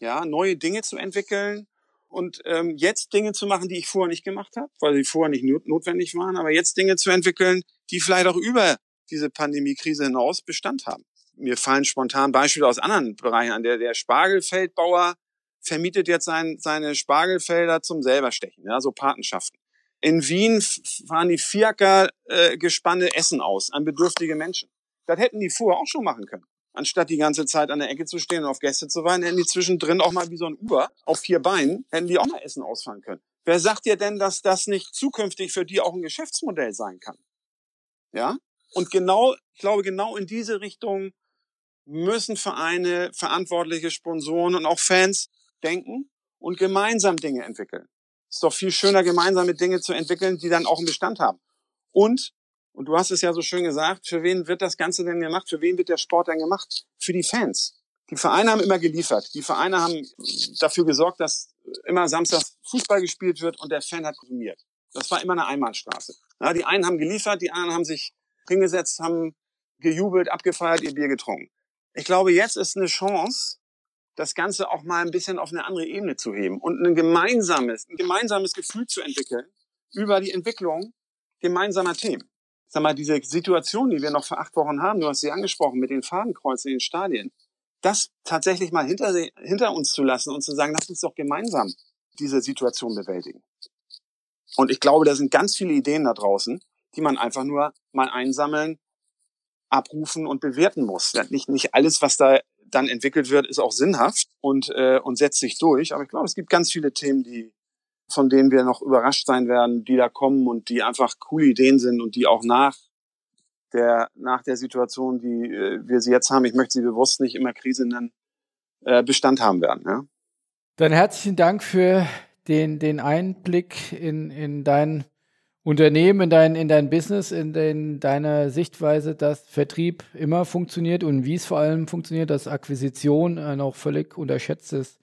ja, neue Dinge zu entwickeln, und ähm, jetzt Dinge zu machen, die ich vorher nicht gemacht habe, weil sie vorher nicht notwendig waren, aber jetzt Dinge zu entwickeln, die vielleicht auch über diese Pandemiekrise hinaus Bestand haben. Mir fallen spontan Beispiele aus anderen Bereichen an. Der, der Spargelfeldbauer vermietet jetzt sein, seine Spargelfelder zum selberstechen, ja, so Patenschaften. In Wien fahren die Fiaker-Gespanne äh, Essen aus an bedürftige Menschen. Das hätten die vorher auch schon machen können. Anstatt die ganze Zeit an der Ecke zu stehen und auf Gäste zu weinen, hätten die zwischendrin auch mal wie so ein Uber auf vier Beinen, hätten die auch mal Essen ausfahren können. Wer sagt dir denn, dass das nicht zukünftig für die auch ein Geschäftsmodell sein kann? Ja? Und genau, ich glaube, genau in diese Richtung müssen Vereine, verantwortliche Sponsoren und auch Fans denken und gemeinsam Dinge entwickeln. Ist doch viel schöner, gemeinsame Dinge zu entwickeln, die dann auch einen Bestand haben. Und, und du hast es ja so schön gesagt, für wen wird das Ganze denn gemacht? Für wen wird der Sport denn gemacht? Für die Fans. Die Vereine haben immer geliefert. Die Vereine haben dafür gesorgt, dass immer samstags Fußball gespielt wird und der Fan hat konsumiert. Das war immer eine Einbahnstraße. Ja, die einen haben geliefert, die anderen haben sich hingesetzt, haben gejubelt, abgefeiert, ihr Bier getrunken. Ich glaube, jetzt ist eine Chance, das Ganze auch mal ein bisschen auf eine andere Ebene zu heben und ein gemeinsames, ein gemeinsames Gefühl zu entwickeln über die Entwicklung gemeinsamer Themen. Sag mal, diese Situation, die wir noch vor acht Wochen haben, du hast sie angesprochen, mit den Fadenkreuzen in den Stadien, das tatsächlich mal hinter, hinter uns zu lassen und zu sagen, lass uns doch gemeinsam diese Situation bewältigen. Und ich glaube, da sind ganz viele Ideen da draußen, die man einfach nur mal einsammeln, abrufen und bewerten muss. Nicht, nicht alles, was da dann entwickelt wird, ist auch sinnhaft und, äh, und setzt sich durch. Aber ich glaube, es gibt ganz viele Themen, die, von denen wir noch überrascht sein werden, die da kommen und die einfach coole Ideen sind und die auch nach der, nach der Situation, die äh, wir sie jetzt haben, ich möchte sie bewusst nicht immer Krise nennen, äh, Bestand haben werden. Ja? Dann herzlichen Dank für den, den Einblick in, in dein Unternehmen, in dein, in dein Business, in, in deine Sichtweise, dass Vertrieb immer funktioniert und wie es vor allem funktioniert, dass Akquisition ein auch völlig unterschätztes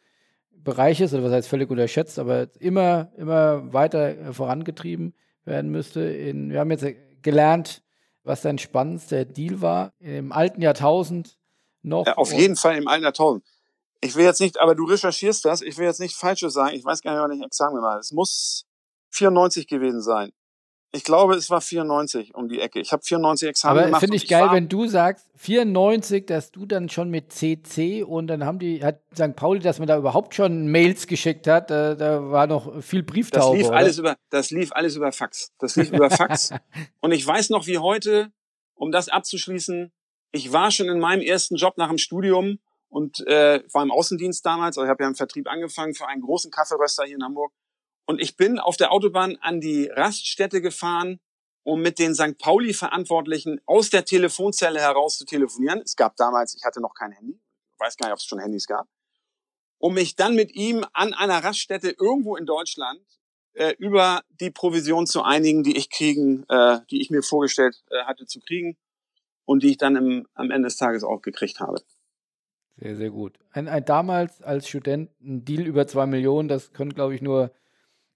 Bereich ist, oder was heißt völlig unterschätzt, aber immer, immer weiter vorangetrieben werden müsste. In, wir haben jetzt gelernt, was dein spannendster Deal war im alten Jahrtausend noch. Ja, auf jeden Fall im alten Jahrtausend. Ich will jetzt nicht, aber du recherchierst das, ich will jetzt nicht Falsches sagen, ich weiß gar nicht, wann ich Examen war. Es muss 94 gewesen sein. Ich glaube, es war 94 um die Ecke. Ich habe 94 Examen Aber gemacht. finde ich geil, wenn du sagst 94, dass du dann schon mit CC und dann haben die, hat St. Pauli, dass man da überhaupt schon Mails geschickt hat, da, da war noch viel Brieftaube. Das lief oder? alles über, das lief alles über Fax. Das lief über Fax. <laughs> und ich weiß noch wie heute, um das abzuschließen, ich war schon in meinem ersten Job nach dem Studium und äh, war im Außendienst damals, also ich habe ja im Vertrieb angefangen für einen großen Kaffeeröster hier in Hamburg und ich bin auf der Autobahn an die Raststätte gefahren, um mit den St. Pauli-Verantwortlichen aus der Telefonzelle heraus zu telefonieren. Es gab damals, ich hatte noch kein Handy, weiß gar nicht, ob es schon Handys gab, um mich dann mit ihm an einer Raststätte irgendwo in Deutschland äh, über die Provision zu einigen, die ich kriegen, äh, die ich mir vorgestellt äh, hatte zu kriegen und die ich dann im, am Ende des Tages auch gekriegt habe. Sehr, sehr gut. Ein, ein damals als Student ein Deal über zwei Millionen, das können, glaube ich, nur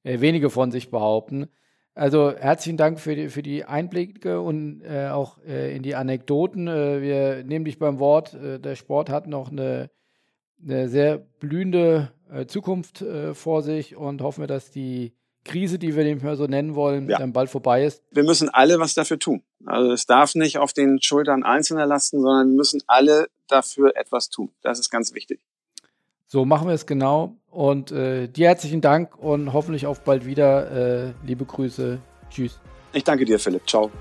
äh, wenige von sich behaupten. Also herzlichen Dank für die, für die Einblicke und äh, auch äh, in die Anekdoten. Äh, wir nehmen dich beim Wort. Äh, der Sport hat noch eine, eine sehr blühende Zukunft vor sich und hoffen wir, dass die Krise, die wir mehr so nennen wollen, ja. dann bald vorbei ist. Wir müssen alle was dafür tun. Also es darf nicht auf den Schultern Einzelner lasten, sondern wir müssen alle dafür etwas tun. Das ist ganz wichtig. So machen wir es genau. Und äh, dir herzlichen Dank und hoffentlich auf bald wieder. Äh, liebe Grüße. Tschüss. Ich danke dir, Philipp. Ciao.